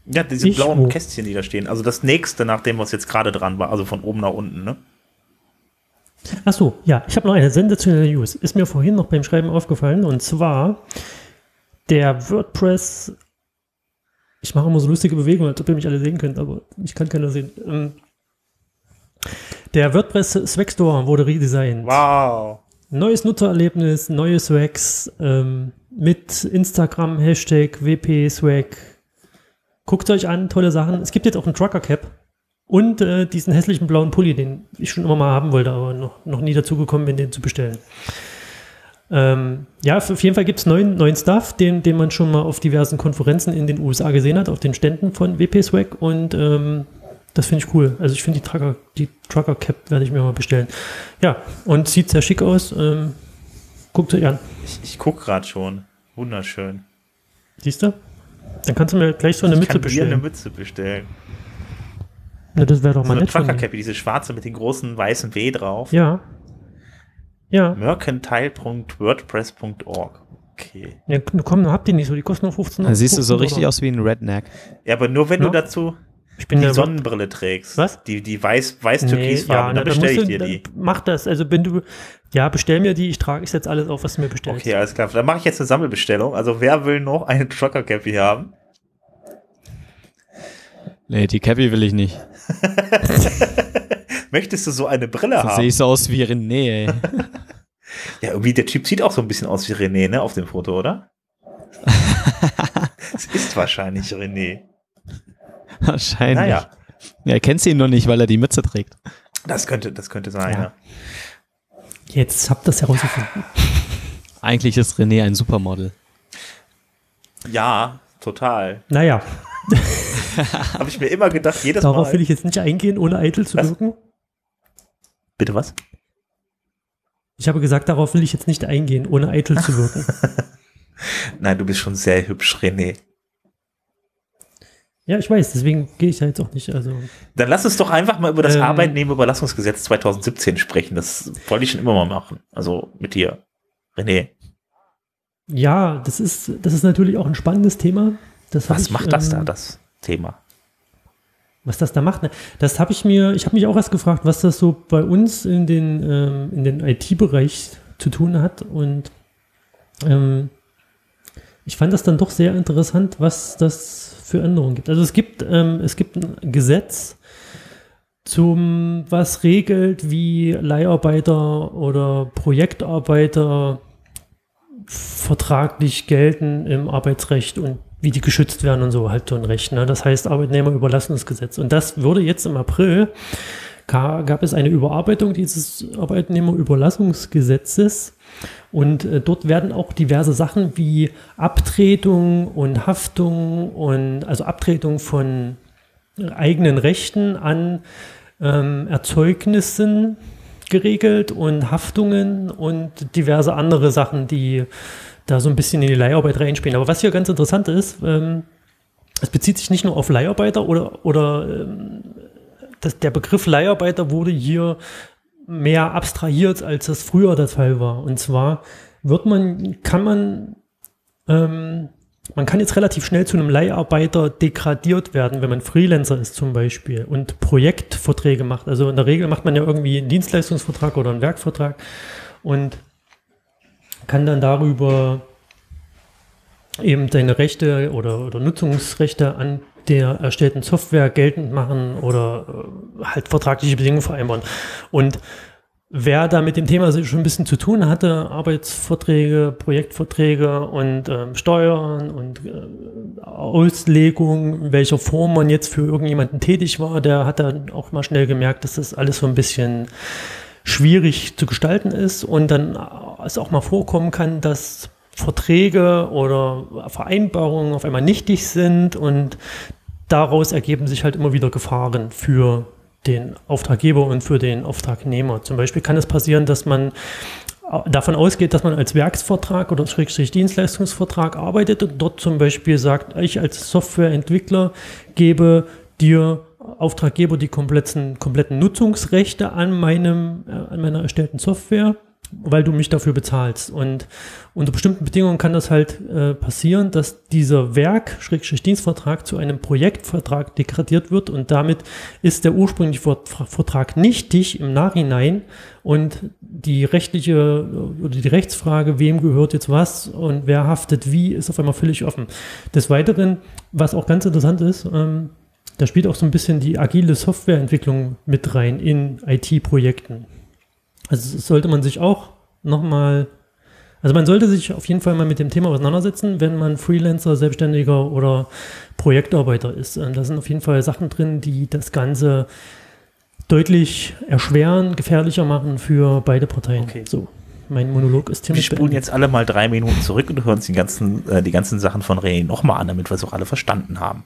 Ja, diese Ich? blauen Wo? Kästchen, die da stehen. Also das nächste, nach dem, was jetzt gerade dran war, also von oben nach unten, ne? Ach so, ja, ich habe noch eine sensationelle News. Ist mir vorhin noch beim Schreiben aufgefallen und zwar der WordPress. Ich mache immer so lustige Bewegungen, als ob ihr mich alle sehen könnt, aber ich kann keiner sehen. Ähm, Der WordPress Swag Store wurde redesigned. Wow. Neues Nutzererlebnis, neue Swags ähm, mit Instagram, Hashtag WP Swag. Guckt euch an, tolle Sachen. Es gibt jetzt auch einen Trucker Cap und äh, diesen hässlichen blauen Pulli, den ich schon immer mal haben wollte, aber noch, noch nie dazu gekommen bin, den zu bestellen. Ähm, ja, auf jeden Fall gibt es neuen, neuen Stuff, den, den man schon mal auf diversen Konferenzen in den USA gesehen hat, auf den Ständen von WP Swag und ähm, das finde ich cool. Also ich finde die Trucker, die Trucker Cap werde ich mir mal bestellen. Ja, und sieht sehr schick aus. Ähm, guckt euch an. Ich, ich gucke gerade schon. Wunderschön. Siehst du? Dann kannst du mir gleich so eine ich Mütze kann dir eine bestellen. Mütze bestellen. Na, das wäre doch So mal eine nett von Trucker dir. Cappy, diese schwarze mit den großen weißen W drauf. Ja. Ja. Mercantile.wordpress.org. Okay. ja. Komm, habt ihr nicht so. Die kosten nur 15 Da siehst du so 15 richtig Euro. aus wie ein Redneck. Ja, aber nur wenn Ja. du dazu Ich bin die Sonnenbrille trägst. Was? Die, die weiß, weiß türkisfarben, na, dann bestelle musst ich du- dir die. dann Mach das. Also wenn du, ja, bestell mir die. Ich trage ich setze alles auf, was du mir bestellst. Okay, alles klar. Dann mache ich jetzt eine Sammelbestellung. Also wer will noch eine Trucker Cappy haben? Nee, die Cappy will ich nicht. <laughs> Möchtest du so eine Brille So sehe haben? ich so aus wie René. <laughs> Ja, irgendwie der Typ sieht auch so ein bisschen aus wie René, ne, auf dem Foto, oder? <laughs> Es ist wahrscheinlich René. Wahrscheinlich. Naja, Ja, kennst ihn nur nicht, weil er die Mütze trägt. das könnte, das könnte sein, Ja. ja. Jetzt habt ihr das herausgefunden. Eigentlich ist René ein Supermodel. Ja, total. Naja, <laughs> Habe ich mir immer gedacht, jedes darauf Mal. will ich jetzt nicht eingehen, ohne eitel zu Was? wirken. Bitte was? Ich habe gesagt, darauf will ich jetzt nicht eingehen, ohne eitel zu wirken. <laughs> Nein, du bist schon sehr hübsch, René. ja, ich weiß, deswegen gehe ich da jetzt auch nicht. Also, Dann lass uns doch einfach mal über das Ähm. Arbeitnehmerüberlassungsgesetz 2017 sprechen. Das wollte ich schon immer mal machen. Also mit dir, René. ja, das ist, das ist natürlich auch ein spannendes Thema. Das Was ich, macht das ähm, da, das Thema? Was das da macht, ne? das habe ich mir, ich habe mich auch erst gefragt, was das so bei uns in den, ähm, in den IT-Bereich zu tun hat. Und ähm, ich fand das dann doch sehr interessant, was das für Änderungen gibt. Also es gibt, ähm, es gibt ein Gesetz zum, was regelt, wie Leiharbeiter oder Projektarbeiter vertraglich gelten im Arbeitsrecht und wie die geschützt werden und so halt so ein Recht. Ne? Das heißt Arbeitnehmerüberlassungsgesetz. Und das wurde jetzt im April, ga- gab es eine Überarbeitung dieses Arbeitnehmerüberlassungsgesetzes. Und äh, dort werden auch diverse Sachen wie Abtretung und Haftung und also Abtretung von eigenen Rechten an ähm, Erzeugnissen geregelt und Haftungen und diverse andere Sachen, die da so ein bisschen in die Leiharbeit reinspielen. Aber was hier ganz interessant ist, ähm, es bezieht sich nicht nur auf Leiharbeiter oder, oder ähm, das, der Begriff Leiharbeiter wurde hier mehr abstrahiert, als das früher der Fall war. Und zwar wird man, kann man, ähm, man kann jetzt relativ schnell zu einem Leiharbeiter degradiert werden, wenn man Freelancer ist zum Beispiel und Projektverträge macht. Also in der Regel macht man ja irgendwie einen Dienstleistungsvertrag oder einen Werkvertrag und kann dann darüber eben seine Rechte oder, oder Nutzungsrechte an der erstellten Software geltend machen oder äh, halt vertragliche Bedingungen vereinbaren. Und wer da mit dem Thema schon ein bisschen zu tun hatte, Arbeitsverträge, Projektverträge und ähm, Steuern und äh, Auslegung, in welcher Form man jetzt für irgendjemanden tätig war, der hat dann auch mal schnell gemerkt, dass das alles so ein bisschen schwierig zu gestalten ist und dann äh, es auch mal vorkommen kann, dass Verträge oder Vereinbarungen auf einmal nichtig sind und daraus ergeben sich halt immer wieder Gefahren für den Auftraggeber und für den Auftragnehmer. Zum Beispiel kann es passieren, dass man davon ausgeht, dass man als Werksvertrag oder Schrägstrich Dienstleistungsvertrag arbeitet und dort zum Beispiel sagt, ich als Softwareentwickler gebe dir Auftraggeber die kompletten, kompletten Nutzungsrechte an meinem, äh, an meiner erstellten Software weil du mich dafür bezahlst. Und unter bestimmten Bedingungen kann das halt äh, passieren, dass dieser Werk, Schrägstrich Dienstvertrag, zu einem Projektvertrag degradiert wird und damit ist der ursprüngliche Vertrag nichtig im Nachhinein und die rechtliche oder die Rechtsfrage, wem gehört jetzt was und wer haftet wie, ist auf einmal völlig offen. Des Weiteren, was auch ganz interessant ist, ähm, da spielt auch so ein bisschen die agile Softwareentwicklung mit rein in IT-Projekten. Also sollte man sich auch nochmal, also man sollte sich auf jeden Fall mal mit dem Thema auseinandersetzen, wenn man Freelancer, Selbstständiger oder Projektarbeiter ist. Ähm, da sind auf jeden Fall Sachen drin, die das Ganze deutlich erschweren, gefährlicher machen für beide Parteien. Okay. So, mein Monolog ist ziemlich. Wir spulen jetzt alle mal drei Minuten zurück und hören uns die ganzen, äh, die ganzen Sachen von René nochmal an, damit wir es auch alle verstanden haben.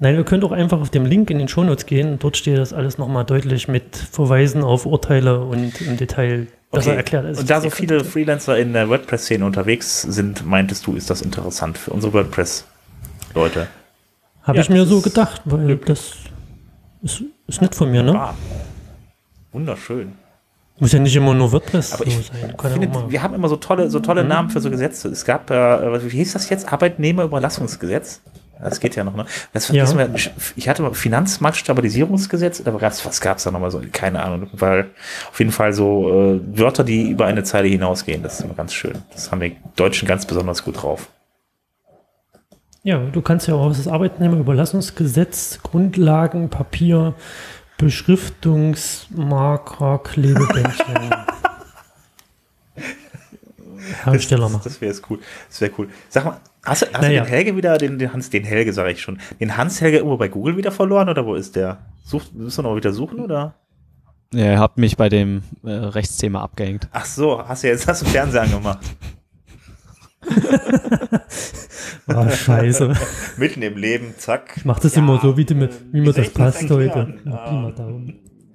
Nein, wir können doch einfach auf dem Link in den Shownotes gehen. Dort steht das alles nochmal deutlich mit Verweisen auf Urteile und im Detail besser okay. erklärt. Also und da so viele könnte. Freelancer in der WordPress-Szene unterwegs sind, meintest du, ist das interessant für unsere WordPress-Leute? Habe ja, ich mir so gedacht, weil das ist, ist nett von mir, ne? Ah, wunderschön. Muss ja nicht immer nur WordPress Aber ich sein. Finde, wir haben immer so tolle, so tolle mhm. Namen für so Gesetze. Es gab, äh, wie hieß das jetzt? Arbeitnehmerüberlassungsgesetz. Das geht ja noch, ne? Das ja. wir, ich hatte mal Finanzmarktstabilisierungsgesetz, aber was gab's da nochmal so? Keine Ahnung, weil auf jeden Fall so äh, Wörter, die über eine Zeile hinausgehen, das ist immer ganz schön. Das haben wir Deutschen ganz besonders gut drauf. Ja, du kannst ja auch das Arbeitnehmerüberlassungsgesetz, Grundlagen, Papier, Beschriftungsmarker, Klebebändchen. <laughs> Hersteller machen. Das, das wäre cool. Das wäre cool. Sag mal, hast, hast naja. du den Helge wieder, den, den Hans, den Helge sage ich schon, den Hans Helge irgendwo bei Google wieder verloren oder wo ist der? Sucht, müssen wir noch wieder suchen oder? Ja, ihr habt mich bei dem äh, Rechtsthema abgehängt. Ach so, hast du jetzt hast du Fernseher angemacht. <laughs> oh, scheiße. <laughs> Mitten im Leben, zack. Ich mach das ja, immer so, wie, wie, wie mir das passt heute.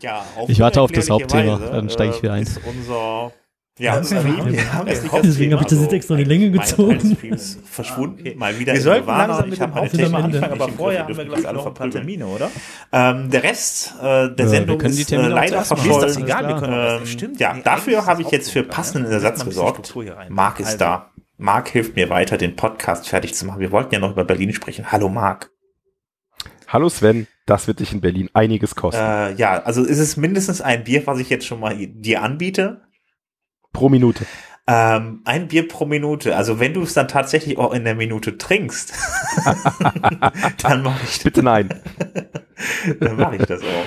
Ja, ich warte auf das Hauptthema, dann steige ich wieder ein. Ist unser ja, also wir haben, wir haben deswegen habe ich das jetzt extra in die Länge gezogen. verschwunden. Okay. <laughs> Mal wieder wir sollten langsam mit dem Hauptthema anfangen, aber vorher haben wir, glaube ich, alle noch ein paar Termine, oder? Ähm, der Rest äh, der ja, Sendung ist äh, leider verschollen. Ist das egal? Wir können, ähm, stimmt. Ja, dafür habe ich jetzt für passenden Ersatz gesorgt. Marc ist also. da. Marc hilft mir weiter, den Podcast fertig zu machen. Wir wollten ja noch über Berlin sprechen. Hallo Marc. Hallo Sven, das wird dich in Berlin einiges kosten. Äh, ja, also ist es mindestens ein Bier, was ich jetzt schon mal dir anbiete. Pro Minute. Ähm, ein Bier pro Minute. Also wenn du es dann tatsächlich auch in der Minute trinkst, <laughs> dann mache ich das. Bitte nein. <laughs> dann mache ich das auch.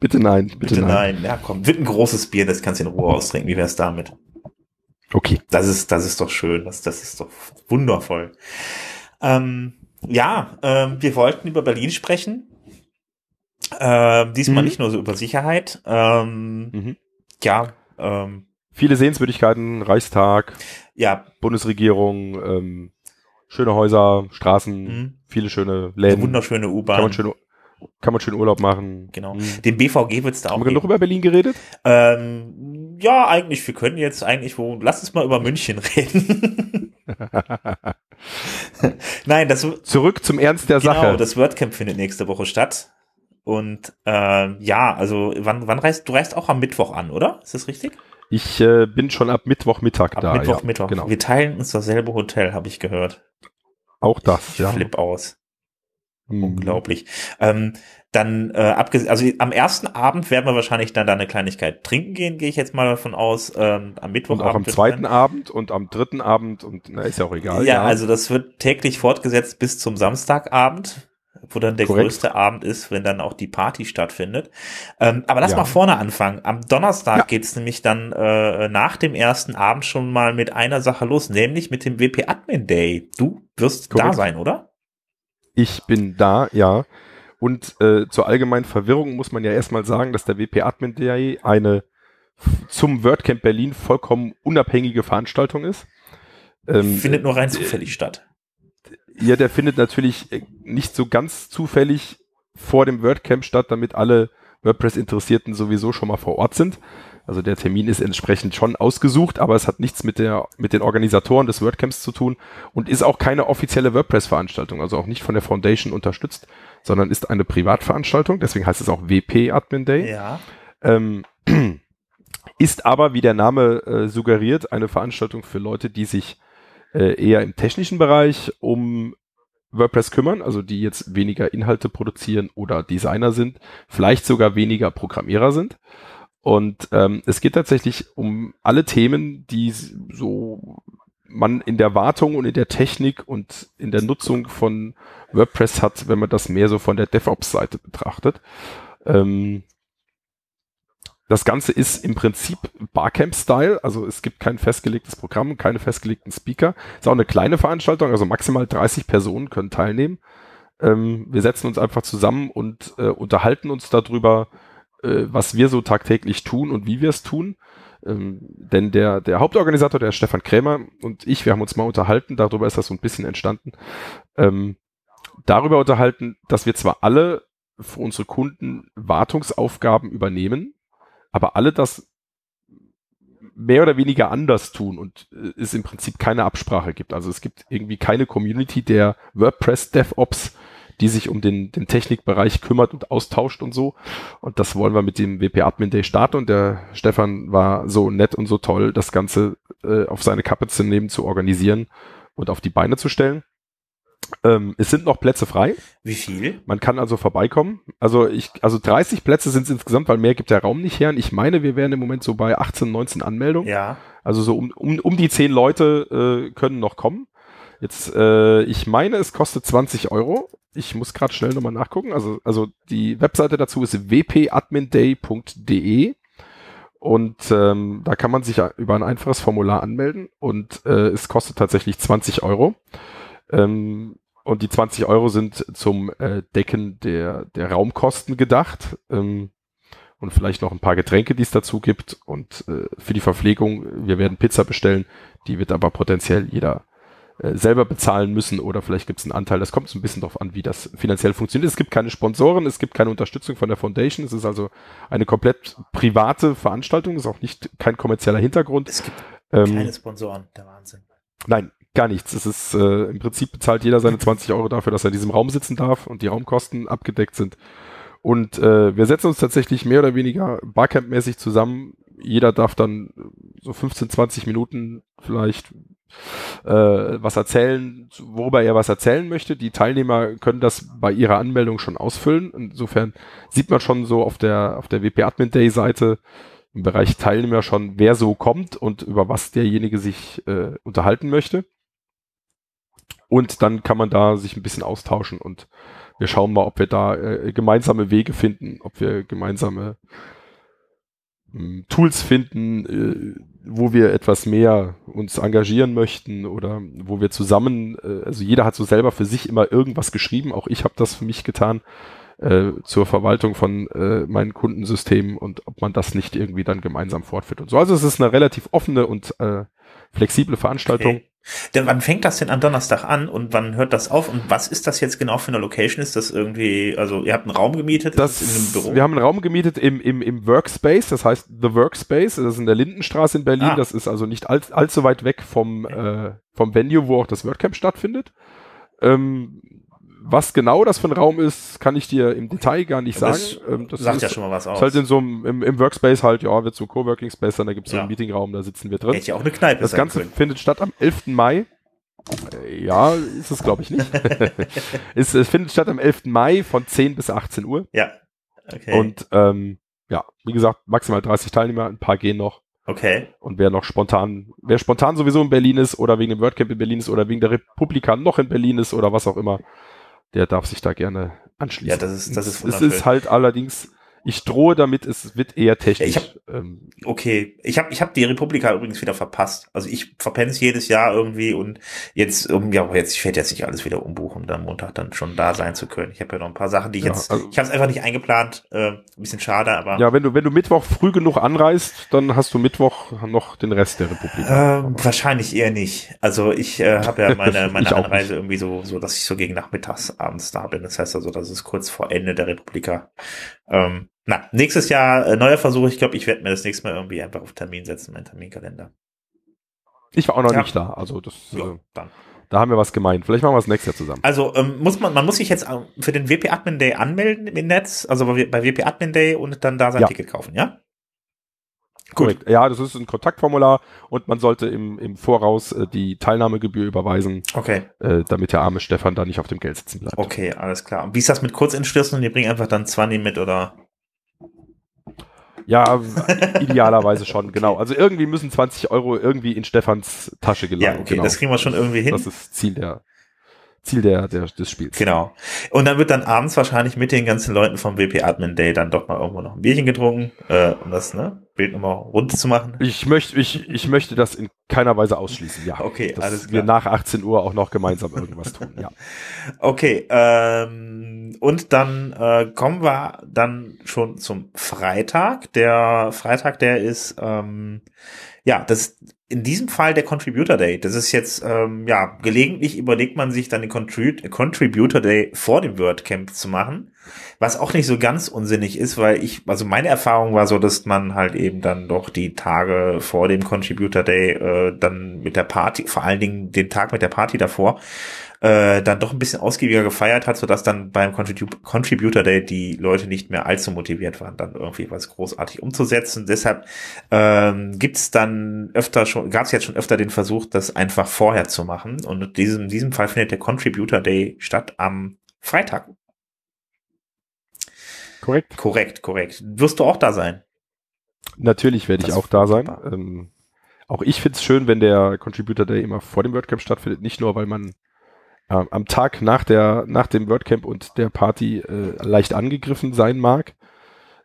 Bitte nein, bitte, bitte nein. nein. Ja, komm, wird ein großes Bier, das kannst du in Ruhe austrinken. Wie wär's damit? Okay. Das ist, das ist doch schön. Das, das ist doch wundervoll. Ähm, ja, ähm, wir wollten über Berlin sprechen. Ähm, diesmal mhm. nicht nur so über Sicherheit. Ähm, mhm. Ja, ähm, Viele Sehenswürdigkeiten, Reichstag, ja. Bundesregierung, ähm, schöne Häuser, Straßen, mhm. viele schöne Läden. Eine wunderschöne U-Bahn. Kann man schön Urlaub machen. Genau. Hm. Den BVG wird es da auch Haben wir genug über Berlin geredet? Ähm, ja, eigentlich, wir können jetzt eigentlich wo, lass uns mal über München <laughs> reden. <laughs> Nein, das, Zurück zum Ernst der genau, Sache. das WordCamp findet nächste Woche statt. Und ähm, ja, also wann, wann reist du reist auch am Mittwoch an, oder? Ist das richtig? Ich äh, bin schon ab Mittwochmittag Ab da. Mittwoch, ja, Mittwoch. Genau. Wir teilen uns dasselbe Hotel, habe ich gehört. Auch das, Ich ja. flipp aus. Hm. Unglaublich. Ähm, dann, äh, abgesehen, also am ersten Abend werden wir wahrscheinlich dann da eine Kleinigkeit trinken gehen, gehe ich jetzt mal davon aus. Ähm, am Und Mittwochabend. auch am zweiten dann- Abend und am dritten Abend und na, ist ja auch egal. Ja, also das wird täglich fortgesetzt bis zum Samstagabend, wo dann der Korrekt. größte Abend ist, wenn dann auch die Party stattfindet. Ähm, aber lass Ja. mal vorne anfangen. Am Donnerstag Ja. geht's nämlich dann äh, nach dem ersten Abend schon mal mit einer Sache los, nämlich mit dem WP Admin Day. Du wirst da Korrekt. sein, oder? Ich bin da, ja. Und äh, zur allgemeinen Verwirrung muss man ja erstmal sagen, dass der WP Admin Day eine zum WordCamp Berlin vollkommen unabhängige Veranstaltung ist. Ähm, Findet nur rein zufällig statt. Ja, der findet natürlich äh, nicht so ganz zufällig vor dem WordCamp statt, damit alle WordPress-Interessierten sowieso schon mal vor Ort sind. Also der Termin ist entsprechend schon ausgesucht, aber es hat nichts mit der mit den Organisatoren des WordCamps zu tun und ist auch keine offizielle WordPress-Veranstaltung, also auch nicht von der Foundation unterstützt, sondern ist eine Privatveranstaltung. Deswegen heißt es auch WP Admin Day. Ja. Ähm, <clears throat> ist aber, wie der Name äh, suggeriert, eine Veranstaltung für Leute, die sich äh, eher im technischen Bereich um WordPress kümmern, also die jetzt weniger Inhalte produzieren oder Designer sind, vielleicht sogar weniger Programmierer sind. Und ähm, es geht tatsächlich um alle Themen, die so man in der Wartung und in der Technik und in der Nutzung von WordPress hat, wenn man das mehr so von der DevOps-Seite betrachtet. Ähm, das Ganze ist im Prinzip Barcamp-Style, also es gibt kein festgelegtes Programm, keine festgelegten Speaker. Ist auch eine kleine Veranstaltung, also maximal 30 Personen können teilnehmen. Ähm, wir setzen uns einfach zusammen und äh, unterhalten uns darüber, äh, was wir so tagtäglich tun und wie wir es tun. Ähm, denn der, der Hauptorganisator, der Stefan Krämer und ich, wir haben uns mal unterhalten, darüber ist das so ein bisschen entstanden, ähm, darüber unterhalten, dass wir zwar alle für unsere Kunden Wartungsaufgaben übernehmen, aber alle das mehr oder weniger anders tun und äh, es im Prinzip keine Absprache gibt. Also es gibt irgendwie keine Community der WordPress DevOps, die sich um den, den Technikbereich kümmert und austauscht und so. Und das wollen wir mit dem WP Admin Day starten. Und der Stefan war so nett und so toll, das Ganze äh, auf seine Kappe zu nehmen, zu organisieren und auf die Beine zu stellen. Ähm, es sind noch Plätze frei. Wie viel? Man kann also vorbeikommen. Also ich, also 30 Plätze sind es insgesamt, weil mehr gibt der Raum nicht her. Und ich meine, wir wären im Moment so bei 18, 19 Anmeldungen. Ja. Also so um, um, um die 10 Leute äh, können noch kommen. Jetzt, äh, ich meine, es kostet 20 Euro. Ich muss gerade schnell nochmal nachgucken. Also, also die Webseite dazu ist wpadminday.de und ähm, da kann man sich über ein einfaches Formular anmelden und äh, es kostet tatsächlich 20 Euro. Ähm, und die 20 Euro sind zum äh, Decken der, der Raumkosten gedacht. Ähm, und vielleicht noch ein paar Getränke, die es dazu gibt. Und äh, für die Verpflegung, wir werden Pizza bestellen, die wird aber potenziell jeder äh, selber bezahlen müssen oder vielleicht gibt es einen Anteil. Das kommt so ein bisschen darauf an, wie das finanziell funktioniert. Es gibt keine Sponsoren, es gibt keine Unterstützung von der Foundation. Es ist also eine komplett private Veranstaltung, ist auch nicht kein kommerzieller Hintergrund. Es gibt Ähm, keine Sponsoren. Der Wahnsinn. Nein, gar nichts. Es ist äh, im Prinzip bezahlt jeder seine 20 Euro dafür, dass er in diesem Raum sitzen darf und die Raumkosten abgedeckt sind. Und äh, wir setzen uns tatsächlich mehr oder weniger Barcamp-mäßig zusammen. Jeder darf dann so 15, 20 Minuten vielleicht äh, was erzählen, worüber er was erzählen möchte. Die Teilnehmer können das bei ihrer Anmeldung schon ausfüllen. Insofern sieht man schon so auf der auf der WP Admin Day Seite im Bereich Teilnehmer schon, wer so kommt und über was derjenige sich äh, unterhalten möchte. Und dann kann man da sich ein bisschen austauschen und wir schauen mal, ob wir da äh, gemeinsame Wege finden, ob wir gemeinsame mh, Tools finden, äh, wo wir etwas mehr uns engagieren möchten oder wo wir zusammen, äh, also jeder hat so selber für sich immer irgendwas geschrieben, auch ich habe das für mich getan äh, zur Verwaltung von äh, meinen Kundensystemen und ob man das nicht irgendwie dann gemeinsam fortführt und so. Also es ist eine relativ offene und äh, flexible Veranstaltung. Okay. Denn wann fängt das denn am Donnerstag an und wann hört das auf und was ist das jetzt genau für eine Location? Ist das irgendwie, also ihr habt einen Raum gemietet? Das, in einem Büro? Wir haben einen Raum gemietet im, im, im Workspace, das heißt The Workspace, das ist in der Lindenstraße in Berlin, Ah. das ist also nicht all, allzu weit weg vom, äh, vom Venue, wo auch das WordCamp stattfindet. Ähm, was genau das für ein Raum ist, kann ich dir im Detail gar nicht sagen. das ähm, das sagt ist, ja schon mal was aus. ist halt in so einem, im, im Workspace halt, ja, wird so ein Coworking Space sein, da gibt es so Ja. einen Meetingraum, da sitzen wir drin. Hätte ja auch eine Kneipe Das Ganze können. findet statt am 11. Mai. Äh, Ja, ist es glaube ich nicht. <laughs> es, es findet statt am 11. Mai von 10 bis 18 Uhr. Ja. Okay. Und ähm, ja, wie gesagt, maximal 30 Teilnehmer, ein paar gehen noch. okay. Und wer noch spontan, wer spontan sowieso in Berlin ist oder wegen dem WordCamp in Berlin ist oder wegen der Republika noch in Berlin ist oder was auch immer, der darf sich da gerne anschließen. Ja, das ist- das ist Es wunderschön. ist halt allerdings, ich drohe damit, es wird eher technisch. Ja, ich ähm, Okay, ich habe ich hab die Republika übrigens wieder verpasst. Also ich verpenne es jedes Jahr irgendwie und jetzt, um, ja, jetzt, ich werde jetzt nicht alles wieder umbuchen, um dann Montag dann schon da sein zu können. Ich habe ja noch ein paar Sachen, die ich Ja, jetzt, also- ich habe es einfach nicht eingeplant, äh, ein bisschen schade, aber ja, wenn du, wenn du Mittwoch früh genug anreist, dann hast du Mittwoch noch den Rest der Republika. ähm, wahrscheinlich eher nicht. Also ich äh, habe ja <laughs> meine, meine Anreise irgendwie so, so, dass ich so gegen nachmittags abends da bin. Das heißt also, das ist kurz vor Ende der Republika. Ähm, na, nächstes Jahr äh, neuer Versuch. Ich glaube, ich werde mir das nächste Mal irgendwie einfach auf Termin setzen, meinen Terminkalender. Ich war auch noch ja. nicht da, also das, Ja, äh, dann. da haben wir was gemeint. Vielleicht machen wir das nächstes Jahr zusammen. Also ähm, muss man, man muss sich jetzt ähm, für den WP Admin Day anmelden im Netz, also bei bei WP Admin Day und dann da sein Ja. Ticket kaufen, ja? Korrekt. Ja, das ist ein Kontaktformular und man sollte im, im Voraus äh, die Teilnahmegebühr überweisen, Okay, äh, damit der arme Stefan da nicht auf dem Geld sitzen bleibt. okay, alles klar. Und wie ist das mit Kurzentschlüssen? Die bringen einfach dann 20 mit oder? Ja, idealerweise schon, <laughs> genau. Also irgendwie müssen 20 Euro irgendwie in Stefans Tasche gelangen. Ja, okay, genau. das kriegen wir schon irgendwie hin. Das ist Ziel der Ziel der, der des Spiels. Genau. Und dann wird dann abends wahrscheinlich mit den ganzen Leuten vom WP Admin Day dann doch mal irgendwo noch ein Bierchen getrunken, äh, um das ne, Bild nochmal rund zu machen. Ich möchte, ich, ich möchte das in keiner Weise ausschließen, ja. Okay, Dass alles wir klar. nach 18 Uhr auch noch gemeinsam irgendwas tun, ja. <laughs> Okay, ähm, und dann äh, kommen wir dann schon zum Freitag. Der Freitag, der ist, ähm, ja, das in diesem Fall der Contributor Day. Das ist jetzt, ähm, ja, gelegentlich überlegt man sich dann den Contrib Contributor Day vor dem WordCamp zu machen, was auch nicht so ganz unsinnig ist, weil ich, also meine Erfahrung war so, dass man halt eben dann doch die Tage vor dem Contributor Day äh, dann mit der Party, vor allen Dingen den Tag mit der Party davor, äh, dann doch ein bisschen ausgiebiger gefeiert hat, sodass dann beim Contribu Contributor Day die Leute nicht mehr allzu motiviert waren, dann irgendwie was großartig umzusetzen. Deshalb ähm, gibt's dann öfter schon, gab es jetzt schon öfter den Versuch, das einfach vorher zu machen. Und in diesem, in diesem Fall findet der Contributor Day statt am Freitag. Korrekt. Korrekt, korrekt. Wirst du auch da sein? Natürlich werde ich auch da sein. Ähm, auch ich finde es schön, wenn der Contributor Day immer vor dem WordCamp stattfindet. Nicht nur, weil man ähm, am Tag nach, der, nach dem WordCamp und der Party äh, leicht angegriffen sein mag,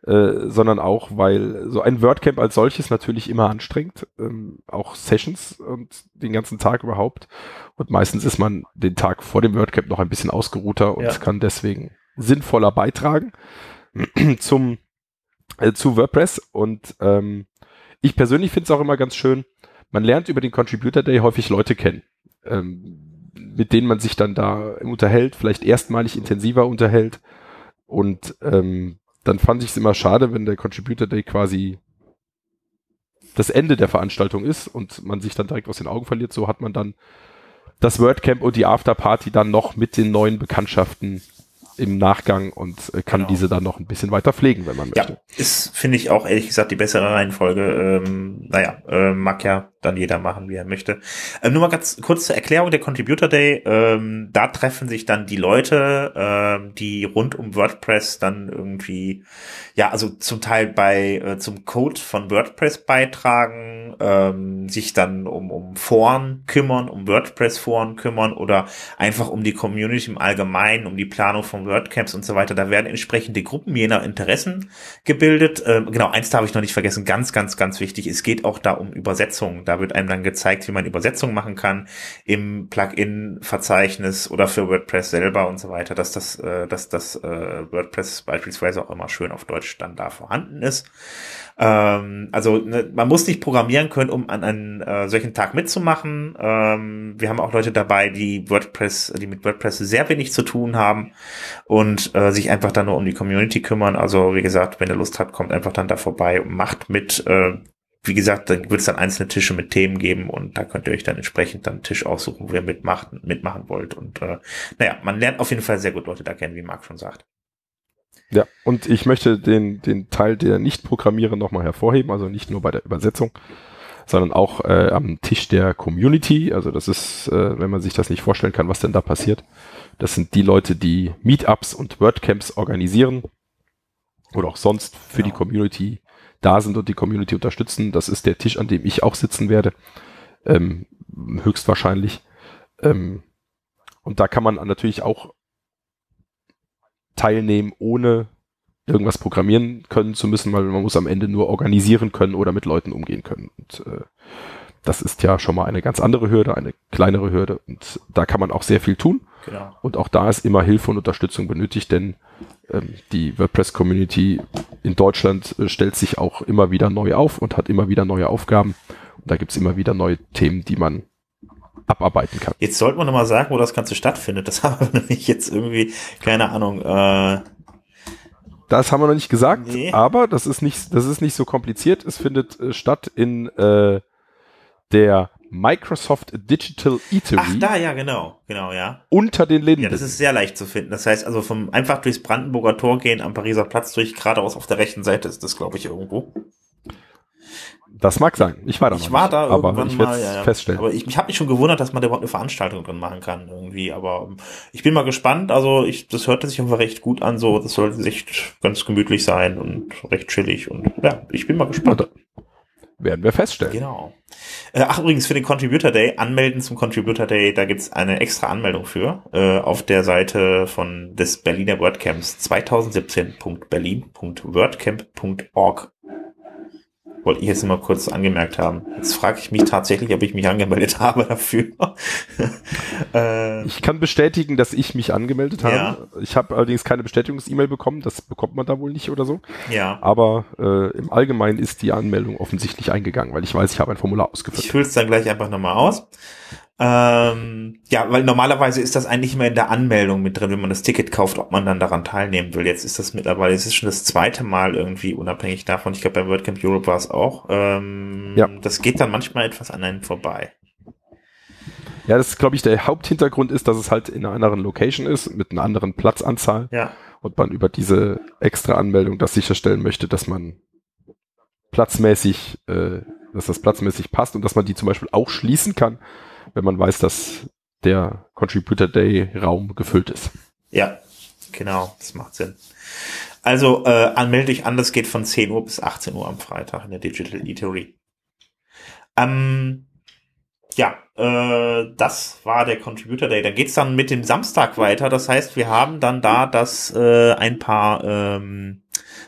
äh, sondern auch, weil so ein WordCamp als solches natürlich immer anstrengt. Ähm, auch Sessions und den ganzen Tag überhaupt. Und meistens ist man den Tag vor dem WordCamp noch ein bisschen ausgeruhter und Ja. kann deswegen sinnvoller beitragen <clears throat> zum äh, zu WordPress und ähm, ich persönlich finde es auch immer ganz schön, man lernt über den Contributor Day häufig Leute kennen, ähm, mit denen man sich dann da unterhält, vielleicht erstmalig intensiver unterhält und ähm, dann fand ich es immer schade, wenn der Contributor Day quasi das Ende der Veranstaltung ist und man sich dann direkt aus den Augen verliert. So hat man dann das WordCamp und die Afterparty dann noch mit den neuen Bekanntschaften im Nachgang und äh, kann Genau. diese dann noch ein bisschen weiter pflegen, wenn man Ja, möchte. ist, finde ich auch ehrlich gesagt die bessere Reihenfolge. Ähm, naja, äh, mag ja dann jeder machen, wie er möchte. Ähm, nur mal ganz kurz zur Erklärung der Contributor Day. Ähm, da treffen sich dann die Leute, ähm, die rund um WordPress dann irgendwie, ja, also zum Teil bei äh, zum Code von WordPress beitragen, ähm, sich dann um, um Foren kümmern, um WordPress-Foren kümmern oder einfach um die Community im Allgemeinen, um die Planung von WordCamps und so weiter, da werden entsprechende Gruppen jener Interessen gebildet. Ähm, genau, eins darf ich noch nicht vergessen, ganz, ganz, ganz wichtig, es geht auch da um Übersetzungen. Da wird einem dann gezeigt, wie man Übersetzungen machen kann im Plugin-Verzeichnis oder für WordPress selber und so weiter, dass das, äh, dass das äh, WordPress beispielsweise auch immer schön auf Deutsch dann da vorhanden ist. Ähm, also ne, man muss nicht programmieren können, um an einem äh, solchen Tag mitzumachen. Ähm, wir haben auch Leute dabei, die WordPress, die mit WordPress sehr wenig zu tun haben und äh, sich einfach dann nur um die Community kümmern. Also wie gesagt, wenn ihr Lust habt, kommt einfach dann da vorbei und macht mit. Äh, wie gesagt, da wird es dann einzelne Tische mit Themen geben und da könnt ihr euch dann entsprechend dann einen Tisch aussuchen, wo ihr mitmacht, mitmachen wollt. Und äh, naja, man lernt auf jeden Fall sehr gut Leute da kennen, wie Marc schon sagt. Ja, und ich möchte den, den Teil der Nicht-Programmierer nochmal hervorheben, also nicht nur bei der Übersetzung, sondern auch äh, am Tisch der Community. Also das ist, äh, wenn man sich das nicht vorstellen kann, was denn da passiert. Das sind die Leute, die Meetups und WordCamps organisieren oder auch sonst für genau. die Community da sind und die Community unterstützen. Das ist der Tisch, an dem ich auch sitzen werde, ähm, höchstwahrscheinlich. Ähm, und da kann man natürlich auch teilnehmen, ohne irgendwas programmieren können zu müssen, weil man muss am Ende nur organisieren können oder mit Leuten umgehen können. Und äh, das ist ja schon mal eine ganz andere Hürde, eine kleinere Hürde und da kann man auch sehr viel tun. Genau. Und auch da ist immer Hilfe und Unterstützung benötigt, denn ähm, die WordPress-Community in Deutschland äh, stellt sich auch immer wieder neu auf und hat immer wieder neue Aufgaben. Und da gibt's immer wieder neue Themen, die man abarbeiten kann. Jetzt sollten wir nochmal sagen, wo das Ganze stattfindet. Das <laughs> haben wir nämlich jetzt irgendwie, keine Ahnung, äh, das haben wir noch nicht gesagt, nee. aber das ist nicht, das ist nicht so kompliziert. Es findet äh, statt in äh, der Microsoft Digital Eatery. Ach, da, ja, genau, genau, ja. Unter den Linden. Ja, das ist sehr leicht zu finden. Das heißt, also vom einfach durchs Brandenburger Tor gehen, am Pariser Platz durch, geradeaus auf der rechten Seite ist das, glaube ich, irgendwo. Das mag sein. Ich war da ich noch war nicht, da aber ich werde ja, ja. feststellen. Aber ich, ich habe mich schon gewundert, dass man da überhaupt eine Veranstaltung drin machen kann irgendwie. Aber ich bin mal gespannt. Also ich, das hörte sich einfach recht gut an. So, das sollte echt ganz gemütlich sein und recht chillig. Und ja, ich bin mal gespannt. werden wir feststellen. Genau. Äh, ach übrigens für den Contributor Day anmelden zum Contributor Day. Da gibt's eine extra Anmeldung für äh, auf der Seite von des Berliner WordCamps 2017.berlin.wordcamp.org wollte ich jetzt mal kurz angemerkt haben. Jetzt frage ich mich tatsächlich, ob ich mich angemeldet <laughs> habe dafür. <laughs> äh, ich kann bestätigen, dass ich mich angemeldet habe. Ja. Ich habe allerdings keine Bestätigungs-E-Mail bekommen. Das bekommt man da wohl nicht oder so. Ja. Aber äh, im Allgemeinen ist die Anmeldung offensichtlich eingegangen, weil ich weiß, ich habe ein Formular ausgefüllt. Ich fülle es dann gleich einfach nochmal aus. Ähm, ja, weil normalerweise ist das eigentlich immer in der Anmeldung mit drin, wenn man das Ticket kauft, ob man dann daran teilnehmen will. Jetzt ist das mittlerweile, es ist schon das zweite Mal irgendwie unabhängig davon. Ich glaube, bei WordCamp Europe war es auch. Ähm, ja. Das geht dann manchmal etwas an einen vorbei. Ja, das ist, glaube ich, der Haupthintergrund ist, dass es halt in einer anderen Location ist, mit einer anderen Platzanzahl. Ja. Und man über diese extra Anmeldung das sicherstellen möchte, dass man platzmäßig, äh, dass das platzmäßig passt und dass man die zum Beispiel auch schließen kann, wenn man weiß, dass der Contributor Day Raum gefüllt ist. Ja, genau, das macht Sinn. Also äh, anmelde dich an, das geht von 10 Uhr bis 18 Uhr am Freitag in der Digital Eatery. Ähm, ja, äh, das war der Contributor Day. Dann geht's dann mit dem Samstag weiter. Das heißt, wir haben dann da das äh, ein paar ähm,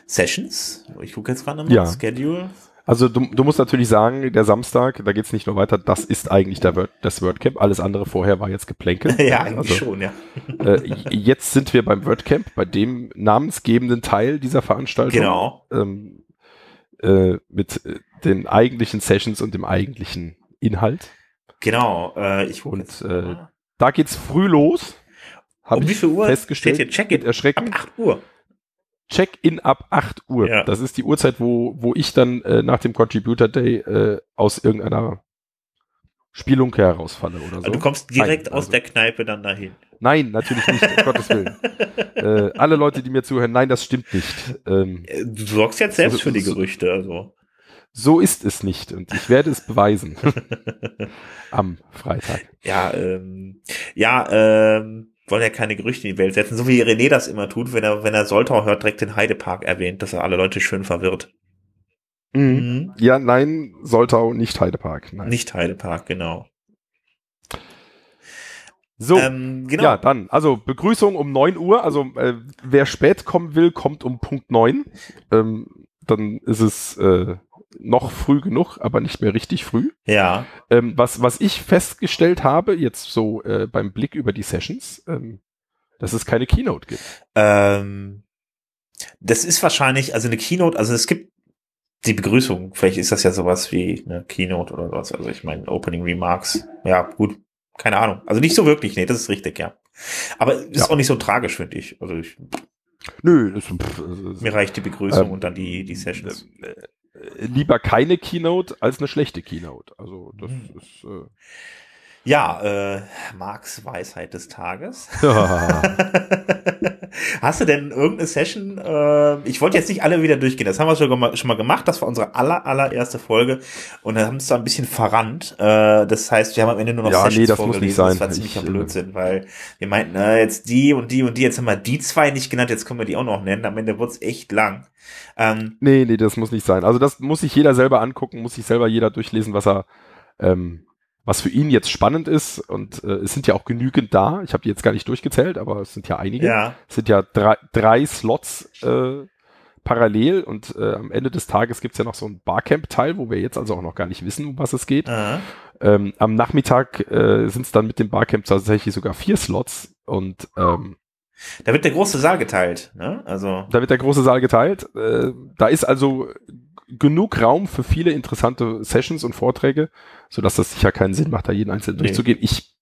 Sessions. Ich gucke jetzt gerade mal ja. Schedule. Also du, du musst natürlich sagen, der Samstag, da geht's nicht nur weiter, das ist eigentlich der Word, das WordCamp. Alles andere vorher war jetzt geplänkelt. <laughs> ja, eigentlich also, schon, ja. äh, jetzt sind wir beim WordCamp, bei dem namensgebenden Teil dieser Veranstaltung. Genau. Ähm, äh, mit äh, den eigentlichen Sessions und dem eigentlichen Inhalt. Genau. Äh, ich und äh, da geht's früh los. Um wie viel Uhr festgestellt, steht hier Check-in? Erschrecken. Ab 8 Uhr. Check-in ab 8 Uhr. Ja. Das ist die Uhrzeit, wo, wo ich dann äh, nach dem Contributor Day äh, aus irgendeiner Spielunke herausfalle oder so. Also du kommst direkt nein, aus also, der Kneipe dann dahin. Nein, natürlich nicht, um <laughs> Gottes Willen. Äh, alle Leute, die mir zuhören, nein, das stimmt nicht. Ähm, äh, du sorgst jetzt selbst so, für die Gerüchte, also. So ist es nicht und ich werde es beweisen. <laughs> Am Freitag. Ja, ähm, ja, ähm, wollen ja keine Gerüchte in die Welt setzen, so wie René das immer tut, wenn er, wenn er Soltau hört, direkt den Heidepark erwähnt, dass er alle Leute schön verwirrt. Mhm. Mhm. Ja, nein, Soltau, nicht Heidepark. Nein. Nicht Heidepark, genau. So, Ähm, genau. ja, dann, also Begrüßung um 9 Uhr. Also äh, wer spät kommen will, kommt um Punkt 9. Ähm, dann ist es äh, noch früh genug, aber nicht mehr richtig früh. Ja. Ähm, was, was ich festgestellt habe, jetzt so äh, beim Blick über die Sessions, ähm, dass es keine Keynote gibt. Ähm, das ist wahrscheinlich, also eine Keynote, also es gibt die Begrüßung, vielleicht ist das ja sowas wie eine Keynote oder sowas. Also ich meine, Opening Remarks, ja, gut, keine Ahnung. Also nicht so wirklich, nee, das ist richtig, ja. Aber ist Ja. auch nicht so tragisch, finde ich. Also ich, Nö, das, pff, mir reicht die Begrüßung Ähm, und dann die, die Sessions. Lieber keine Keynote als eine schlechte Keynote. Also das Mhm. ist äh, Ja, äh, Marks Weisheit des Tages. ja, <laughs> <laughs> Hast du denn irgendeine Session? Äh, ich wollte jetzt nicht alle wieder durchgehen. Das haben wir schon mal, schon mal gemacht. Das war unsere aller, allererste Folge. Und dann haben es da ein bisschen verrannt. Äh, das heißt, wir haben am Ende nur noch Ja, Sessions nee, das muss vorgelesen. nicht sein. Das war ziemlicher Ich, äh, Blödsinn, weil wir meinten, äh, jetzt die und die und die. Jetzt haben wir die zwei nicht genannt. Jetzt können wir die auch noch nennen. Am Ende wurde es echt lang. Ähm, nee, nee, das muss nicht sein. Also das muss sich jeder selber angucken, muss sich selber jeder durchlesen, was er ähm, was für ihn jetzt spannend ist. Und äh, es sind ja auch genügend da. Ich habe die jetzt gar nicht durchgezählt, aber es sind ja einige. ja, Es sind ja drei, drei Slots äh, parallel und äh, am Ende des Tages gibt's ja noch so ein Barcamp-Teil, wo wir jetzt also auch noch gar nicht wissen, um was es geht. äh, Ähm, am Nachmittag äh, sind es dann mit dem Barcamp tatsächlich sogar vier Slots und ähm, da wird der große Saal geteilt. Ne? Also da wird der große Saal geteilt. Äh, da ist also genug Raum für viele interessante Sessions und Vorträge, sodass das sicher keinen Sinn macht, da jeden einzelnen Nee. durchzugehen. Ich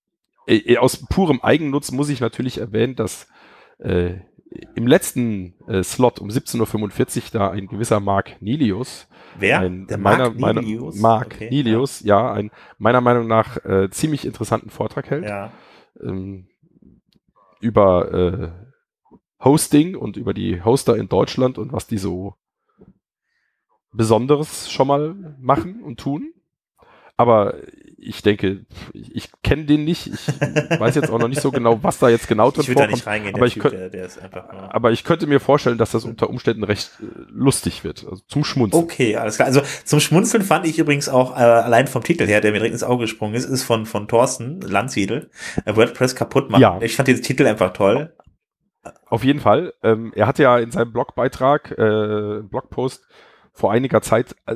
äh, aus purem Eigennutz muss ich natürlich erwähnen, dass äh, im letzten äh, Slot um 17.45 Uhr da ein gewisser Mark Nilius, wer? ein der meiner, Mark meiner, Nilius? Mark Okay, Nilius, ja. ein meiner Meinung nach äh, ziemlich interessanten Vortrag hält Ja. ähm, über äh, Hosting und über die Hoster in Deutschland und was die so Besonderes schon mal machen und tun. Aber ich denke, ich, ich kenne den nicht. Ich <laughs> weiß jetzt auch noch nicht so genau, was da jetzt genau drin Ich will da vorkommt. nicht reingehen, aber ich Typ, der, der ist einfach nur Aber ich könnte mir vorstellen, dass das unter Umständen recht äh, lustig wird. Also zum Schmunzeln. Okay, alles klar. Also zum Schmunzeln fand ich übrigens auch äh, allein vom Titel her, der mir direkt ins Auge gesprungen ist, ist von von Thorsten Landsiedel, äh, WordPress kaputt machen. Ja. Ich fand den Titel einfach toll. Auf jeden Fall. Ähm, er hatte ja in seinem Blogbeitrag, äh, Blogpost vor einiger Zeit äh,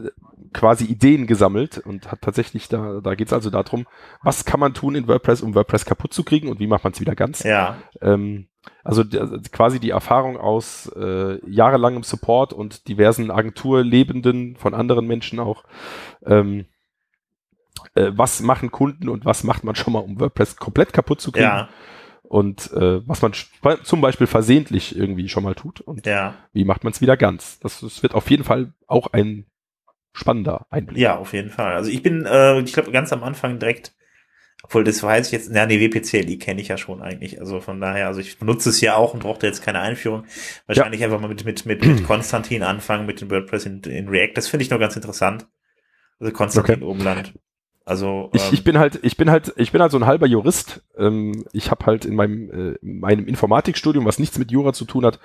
quasi Ideen gesammelt und hat tatsächlich da, da geht es also darum, was kann man tun in WordPress, um WordPress kaputt zu kriegen und wie macht man es wieder ganz. Ja, Ähm, also der, quasi die Erfahrung aus äh, jahrelangem Support und diversen Agenturlebenden von anderen Menschen auch. Ähm, äh, was machen Kunden und was macht man schon mal, um WordPress komplett kaputt zu kriegen? ja, und äh, was man zum Beispiel versehentlich irgendwie schon mal tut und ja, wie macht man es wieder ganz. Das, das wird auf jeden Fall auch ein spannender Einblick. ja, auf jeden Fall. Also ich bin, äh, ich glaube, ganz am Anfang direkt, obwohl das weiß ich jetzt, na, nee, WPCLI kenne ich ja schon eigentlich. Also von daher, also ich benutze es ja auch und brauchte jetzt keine Einführung. Wahrscheinlich einfach mal mit, mit, mit, mit Konstantin anfangen, mit dem WordPress in, in React. Das finde ich nur ganz interessant. Also Konstantin Okay. Obenland. Also, Ich, ähm, ich bin halt, ich bin halt, ich bin halt so ein halber Jurist. Ähm, ich habe halt in meinem, äh, in meinem Informatikstudium, was nichts mit Jura zu tun hat,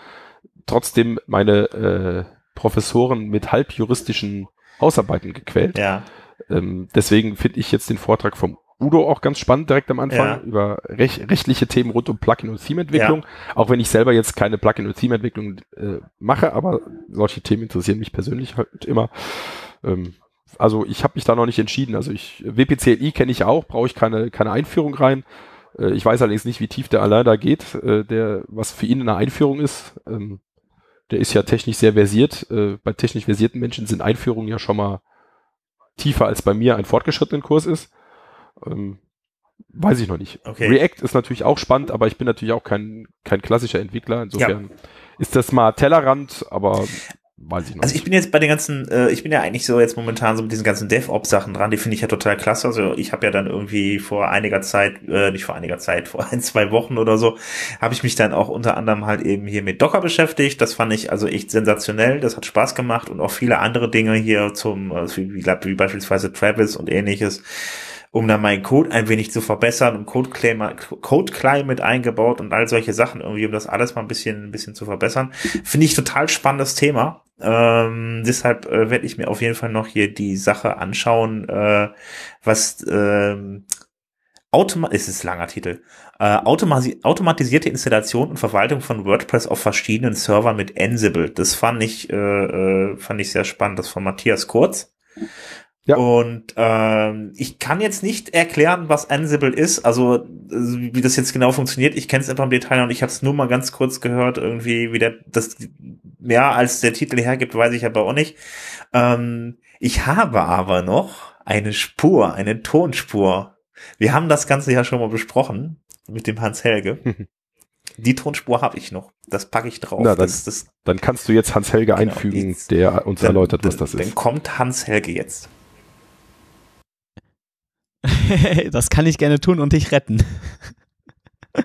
trotzdem meine äh, Professoren mit halbjuristischen Hausarbeiten gequält. ja, Ähm, deswegen finde ich jetzt den Vortrag vom Udo auch ganz spannend direkt am Anfang Ja. über rech rechtliche Themen rund um Plugin und Theme-Entwicklung. Auch wenn ich selber jetzt keine Plugin und Theme-Entwicklung äh, mache, aber solche Themen interessieren mich persönlich halt immer. Ähm, also ich habe mich da noch nicht entschieden. Also ich WPCLI kenne ich auch, brauche ich keine keine Einführung rein. Äh, ich weiß allerdings nicht, wie tief der Alain da geht, äh, der was für ihn eine Einführung ist. Ähm, der ist ja technisch sehr versiert. Äh, bei technisch versierten Menschen sind Einführungen ja schon mal tiefer als bei mir ein fortgeschrittenen Kurs ist. Ähm, weiß ich noch nicht. Okay. React ist natürlich auch spannend, aber ich bin natürlich auch kein, kein klassischer Entwickler. Insofern ist das mal Tellerrand, aber weiß ich noch Also ich bin jetzt bei den ganzen, äh, ich bin ja eigentlich so jetzt momentan so mit diesen ganzen DevOps-Sachen dran, die finde ich ja total klasse. Also ich habe ja dann irgendwie vor einiger Zeit, äh, nicht vor einiger Zeit, vor ein, zwei Wochen oder so, habe ich mich dann auch unter anderem halt eben hier mit Docker beschäftigt. Das fand ich also echt sensationell, das hat Spaß gemacht und auch viele andere Dinge hier zum, äh, wie, wie, wie beispielsweise Travis und ähnliches um dann meinen Code ein wenig zu verbessern und Code Code Climate eingebaut und all solche Sachen irgendwie, um das alles mal ein bisschen, ein bisschen zu verbessern. Finde ich total spannendes Thema. Ähm, deshalb äh, werde ich mir auf jeden Fall noch hier die Sache anschauen, äh, was ähm, Automa es ist ein langer Titel. Äh, automasi automatisierte Installation und Verwaltung von WordPress auf verschiedenen Servern mit Ansible. Das fand ich, äh, äh, fand ich sehr spannend. Das von Matthias Kurz. Ja. Und ähm, ich kann jetzt nicht erklären, was Ansible ist, also wie das jetzt genau funktioniert. Ich kenne es einfach im Detail und ich habe es nur mal ganz kurz gehört, irgendwie, wie der das mehr als der Titel hergibt, weiß ich aber auch nicht. Ähm, ich habe aber noch eine Spur, eine Tonspur. Wir haben das Ganze ja schon mal besprochen mit dem Hans Helge. Die Tonspur habe ich noch. Das packe ich drauf. Na, dann, das, das, dann kannst du jetzt Hans Helge genau, einfügen, jetzt, der uns dann, erläutert, was das ist. Dann kommt Hans Helge jetzt. <laughs> das kann ich gerne tun und dich retten. <laughs>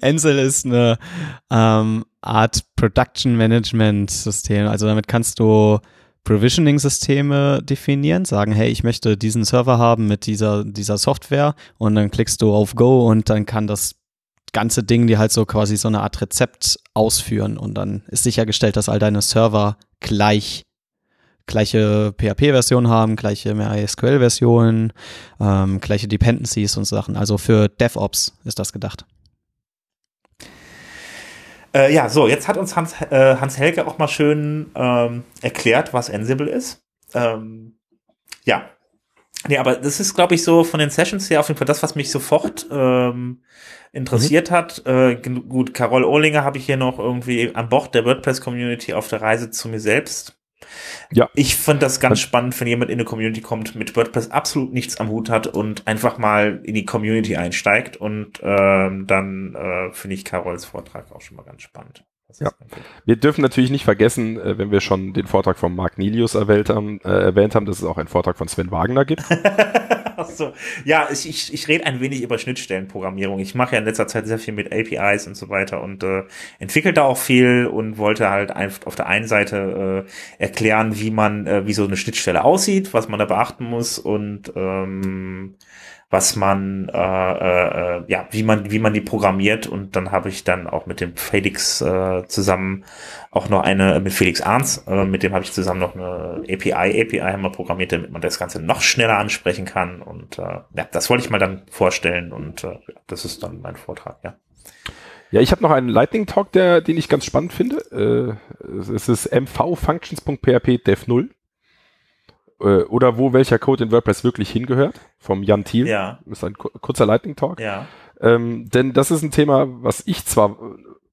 Ansel ist eine ähm, Art Production Management System. Also damit kannst du Provisioning-Systeme definieren, sagen, hey, ich möchte diesen Server haben mit dieser, dieser Software und dann klickst du auf Go und dann kann das ganze Ding dir halt so quasi so eine Art Rezept ausführen und dann ist sichergestellt, dass all deine Server gleich gleiche PHP-Version haben, gleiche MySQL-Versionen, ähm, gleiche Dependencies und Sachen. Also für DevOps ist das gedacht. Äh, ja, so, jetzt hat uns Hans, äh, Hans Helge auch mal schön ähm, erklärt, was Ansible ist. Ähm, ja. Nee, aber das ist, glaube ich, so von den Sessions her auf jeden Fall das, was mich sofort ähm, interessiert mhm. hat. Äh, gut, Carol Ohlinger habe ich hier noch irgendwie an Bord der WordPress-Community auf der Reise zu mir selbst. Ja. Ich fand das ganz spannend, wenn jemand in eine Community kommt, mit WordPress absolut nichts am Hut hat und einfach mal in die Community einsteigt. Und ähm, dann äh, finde ich Carols Vortrag auch schon mal ganz spannend. Ja. Wir dürfen natürlich nicht vergessen, äh, wenn wir schon den Vortrag von Mark Nilius erwähnt haben, äh, erwähnt haben, dass es auch einen Vortrag von Sven Wagner gibt. <laughs> So. Ja, ich, ich, ich rede ein wenig über Schnittstellenprogrammierung. Ich mache ja in letzter Zeit sehr viel mit APIs und so weiter und äh, entwickelt da auch viel und wollte halt einfach auf der einen Seite äh, erklären, wie man, äh, wie so eine Schnittstelle aussieht, was man da beachten muss und ähm, was man, äh, äh, ja, wie man, wie man die programmiert. Und dann habe ich dann auch mit dem Felix äh, zusammen auch noch eine, mit Felix Arns, äh, mit dem habe ich zusammen noch eine API, API haben wir programmiert, damit man das Ganze noch schneller ansprechen kann. Und äh, ja, das wollte ich mal dann vorstellen und äh, das ist dann mein Vortrag, ja. Ja, ich habe noch einen Lightning Talk, der, den ich ganz spannend finde. Äh, es ist mvfunctions.php dev 0 äh, oder wo welcher Code in WordPress wirklich hingehört, vom Jan Thiel. Ja. Das ist ein kurzer Lightning Talk. Ja. Ähm, denn das ist ein Thema, was ich zwar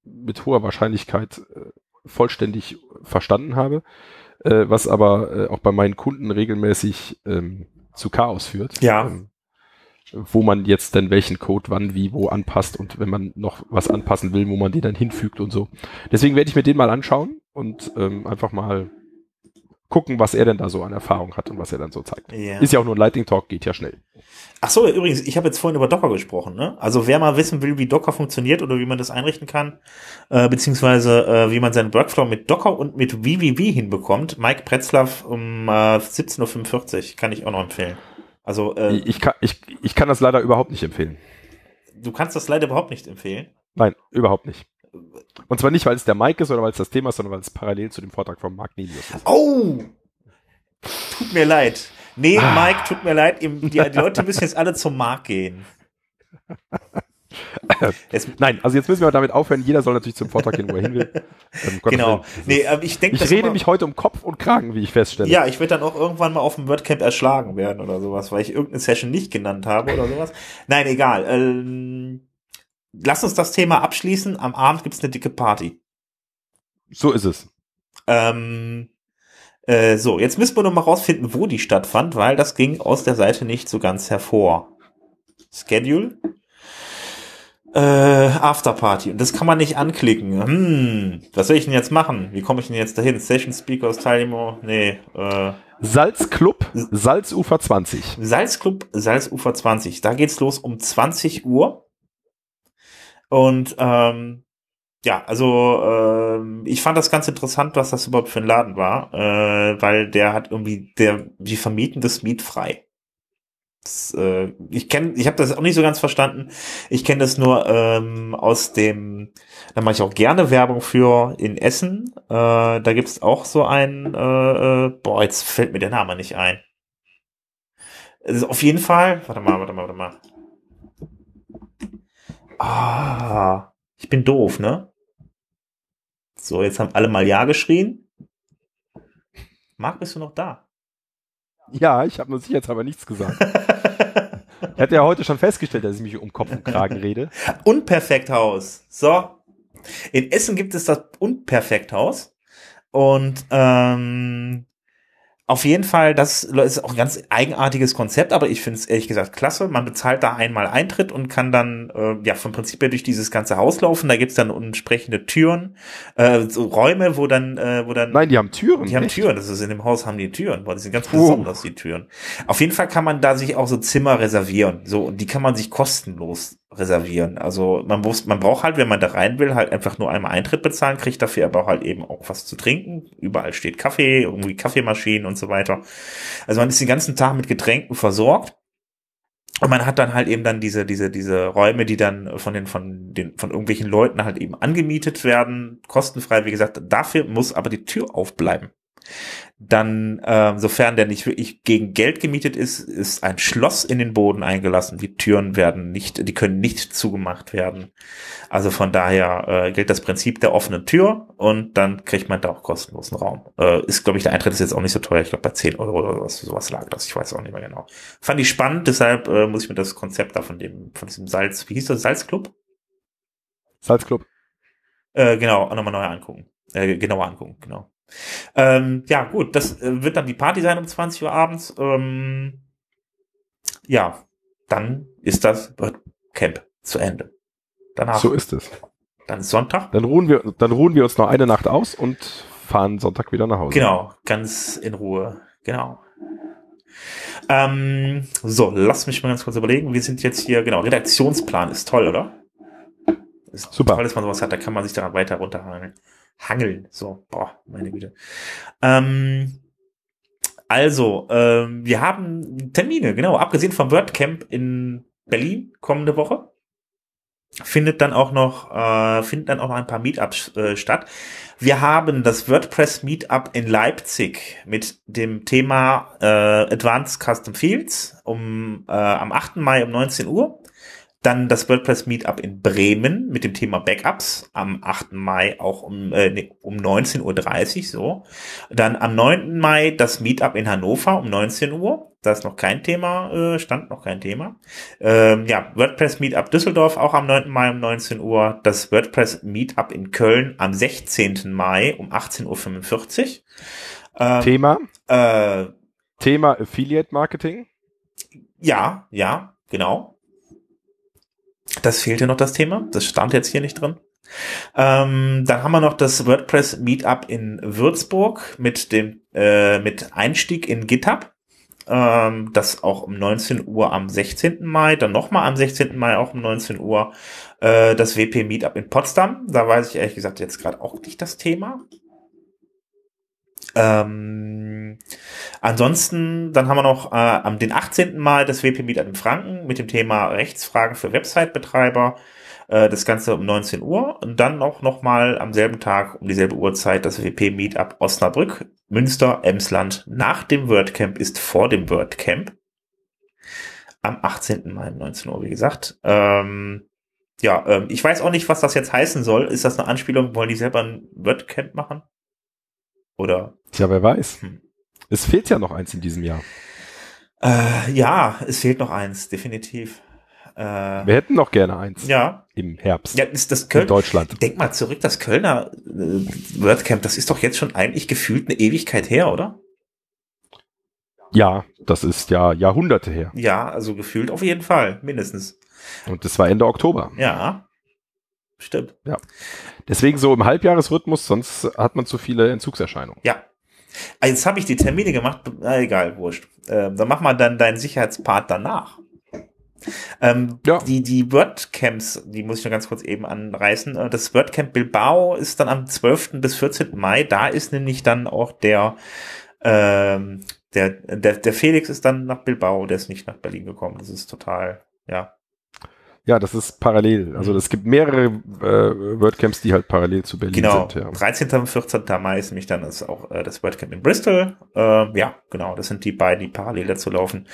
mit hoher Wahrscheinlichkeit äh, vollständig verstanden habe, äh, was aber äh, auch bei meinen Kunden regelmäßig ähm, zu Chaos führt. Ja. Ähm, wo man jetzt denn welchen Code wann, wie, wo anpasst und wenn man noch was anpassen will, wo man den dann hinfügt und so. Deswegen werde ich mir den mal anschauen und ähm, einfach mal gucken, was er denn da so an Erfahrung hat und was er dann so zeigt. Ja. Ist ja auch nur ein Lightning Talk, geht ja schnell. Ach so, übrigens, ich habe jetzt vorhin über Docker gesprochen. Ne? Also wer mal wissen will, wie Docker funktioniert oder wie man das einrichten kann, äh, beziehungsweise äh, wie man seinen Workflow mit Docker und mit VVV hinbekommt, Mike Pretzlaff um äh, 17.45 Uhr kann ich auch noch empfehlen. Also äh, ich, kann, ich, ich kann das leider überhaupt nicht empfehlen. Du kannst das leider überhaupt nicht empfehlen? Nein, überhaupt nicht. Und zwar nicht, weil es der Mike ist oder weil es das Thema ist, sondern weil es parallel zu dem Vortrag von Mark Nelius ist. Oh! Tut mir leid. Nee, ah. Mike, tut mir leid. Die, die Leute müssen jetzt alle zum Mark gehen. <laughs> Nein, also jetzt müssen wir damit aufhören. Jeder soll natürlich zum Vortrag gehen, wo er hin will. Ähm, genau. Nee, äh, ich denke, ich rede mich heute um Kopf und Kragen, wie ich feststelle. Ja, ich werde dann auch irgendwann mal auf dem WordCamp erschlagen werden oder sowas, weil ich irgendeine Session nicht genannt habe oder sowas. Nein, egal. Ähm, lass uns das Thema abschließen. Am Abend gibt's eine dicke Party. So ist es. Ähm, äh, so, jetzt müssen wir noch mal rausfinden, wo die stattfand, weil das ging aus der Seite nicht so ganz hervor. Schedule. Äh, Afterparty. Und das kann man nicht anklicken. Hm, was soll ich denn jetzt machen? Wie komme ich denn jetzt dahin? Session Speakers, Teilnehmer? Nee, äh. Salzclub, Salzufer 20. Salzclub, Salzufer 20. Da geht's los um 20 Uhr. Und ähm, ja, also ähm, ich fand das ganz interessant, was das überhaupt für ein Laden war, äh, weil der hat irgendwie, der, die vermieten das Miet frei. Das, äh, ich kenne, ich habe das auch nicht so ganz verstanden. Ich kenne das nur ähm, aus dem, da mache ich auch gerne Werbung für in Essen. Äh, da gibt's auch so ein, äh, äh, boah, jetzt fällt mir der Name nicht ein. Also auf jeden Fall, warte mal, warte mal, warte mal. Ah, ich bin doof, ne? So, jetzt haben alle mal Ja geschrien. Marc, bist du noch da? Ja, ich habe nur sicherheitshalber nichts gesagt. er hat ja heute schon festgestellt, dass ich mich um Kopf und Kragen rede. <laughs> Unperfekthaus. So. In Essen gibt es das Unperfekthaus. Und ähm, auf jeden Fall, das ist auch ein ganz eigenartiges Konzept, aber ich finde es ehrlich gesagt klasse. Man bezahlt da einmal Eintritt und kann dann äh, ja vom Prinzip her durch dieses ganze Haus laufen. Da gibt's dann entsprechende Türen, äh, so Räume, wo dann, äh, wo dann. Nein, die haben Türen. Die haben echt? Türen. Das ist in dem Haus haben die Türen. Boah, die sind ganz besonders die Türen. Auf jeden Fall kann man da sich auch so Zimmer reservieren. So und die kann man sich kostenlos reservieren. Also man muss, man braucht halt, wenn man da rein will, halt einfach nur einmal Eintritt bezahlen, kriegt dafür aber halt eben auch was zu trinken. Überall steht Kaffee, irgendwie Kaffeemaschinen und so weiter. Also man ist den ganzen Tag mit Getränken versorgt. Und man hat dann halt eben dann diese, diese, diese Räume, die dann von den, von den, von irgendwelchen Leuten halt eben angemietet werden, kostenfrei, wie gesagt. Dafür muss aber die Tür aufbleiben. Dann, ähm, sofern der nicht wirklich gegen Geld gemietet ist, ist ein Schloss in den Boden eingelassen. Die Türen werden nicht, die können nicht zugemacht werden. Also von daher äh, gilt das Prinzip der offenen Tür und dann kriegt man da auch kostenlosen Raum. Äh, ist, glaube ich, der Eintritt ist jetzt auch nicht so teuer. Ich glaube, bei 10 Euro oder was, sowas lag das. Ich weiß auch nicht mehr genau. Fand ich spannend, deshalb äh, muss ich mir das Konzept da von dem, von diesem Salz, wie hieß das, Salzclub? Salzclub. Äh, genau, nochmal neu angucken. Äh, genauer angucken, genau. Ähm, ja, gut, das äh, wird dann die Party sein um 20 Uhr abends. Ähm, ja, dann ist das Camp zu Ende. Danach, So ist es. dann ist Sonntag. Dann ruhen wir, dann ruhen wir uns noch eine Nacht aus und fahren Sonntag wieder nach Hause. Genau, ganz in Ruhe. Genau. Ähm, so, lass mich mal ganz kurz überlegen. Wir sind jetzt hier, genau, Redaktionsplan ist toll, oder? Ist Super. toll, dass man sowas hat, da kann man sich daran weiter runterhangeln. Hangeln, so, boah, meine Güte. Ähm, also, ähm, wir haben Termine, genau, abgesehen vom WordCamp in Berlin kommende Woche findet dann auch noch äh, finden dann auch noch ein paar Meetups äh, statt. Wir haben das WordPress Meetup in Leipzig mit dem Thema äh, Advanced Custom Fields um äh, am 8. Mai um 19 Uhr. Dann das WordPress Meetup in Bremen mit dem Thema Backups am 8. Mai auch um, äh, nee, um 19.30 Uhr so. Dann am 9. Mai das Meetup in Hannover um 19 Uhr. Da ist noch kein Thema, äh, stand noch kein Thema. Ähm, ja, WordPress Meetup Düsseldorf auch am 9. Mai um 19 Uhr. Das WordPress Meetup in Köln am 16. Mai um 18.45 Uhr. Ähm, Thema, äh, Thema Affiliate Marketing. ja, ja, genau. Das fehlte noch das Thema. Das stand jetzt hier nicht drin. Ähm, dann haben wir noch das WordPress Meetup in Würzburg mit dem äh, mit Einstieg in GitHub. Ähm, das auch um 19 Uhr am 16. Mai, dann nochmal am 16. Mai auch um 19 Uhr äh, das WP Meetup in Potsdam. Da weiß ich ehrlich gesagt jetzt gerade auch nicht das Thema. Ähm, ansonsten, dann haben wir noch äh, am den 18. Mai das WP Meetup in Franken mit dem Thema Rechtsfragen für Website-Betreiber. Äh, das Ganze um 19 Uhr und dann auch noch mal am selben Tag um dieselbe Uhrzeit das WP Meetup Osnabrück, Münster, Emsland. Nach dem WordCamp ist vor dem WordCamp. Am 18. Mai um 19 Uhr, wie gesagt. Ähm, ja, ähm, ich weiß auch nicht, was das jetzt heißen soll. Ist das eine Anspielung? Wollen die selber ein WordCamp machen? Oder Tja, wer weiß. Hm. Es fehlt ja noch eins in diesem Jahr. Äh, ja, es fehlt noch eins, definitiv. Äh, Wir hätten noch gerne eins ja, im Herbst ja, ist das in Köln. Deutschland. Denk mal zurück, das Kölner äh, WordCamp, das ist doch jetzt schon eigentlich gefühlt eine Ewigkeit her, oder? Ja, das ist ja Jahrhunderte her. Ja, also gefühlt auf jeden Fall, mindestens. Und das war Ende Oktober. Ja, stimmt. Deswegen so im Halbjahresrhythmus, sonst hat man zu viele Entzugserscheinungen. Ja. Jetzt habe ich die Termine gemacht, na, egal, wurscht. Ähm, dann mach mal dann deinen Sicherheitspart danach. Ähm, Ja. Die, die WordCamps, die muss ich nur ganz kurz eben anreißen. Äh, Das WordCamp Bilbao ist dann am 12. bis 14. Mai. Da ist nämlich dann auch der, ähm, der, der, der Felix ist dann nach Bilbao, der ist nicht nach Berlin gekommen. Das ist total, ja. Ja, das ist parallel. Also es gibt mehrere äh, WordCamps, die halt parallel zu Berlin Genau, sind. Ja. 13. und 14. Mai ist nämlich dann das auch äh, das WordCamp in Bristol. Äh, ja, genau, das sind die beiden, die parallel dazu laufen.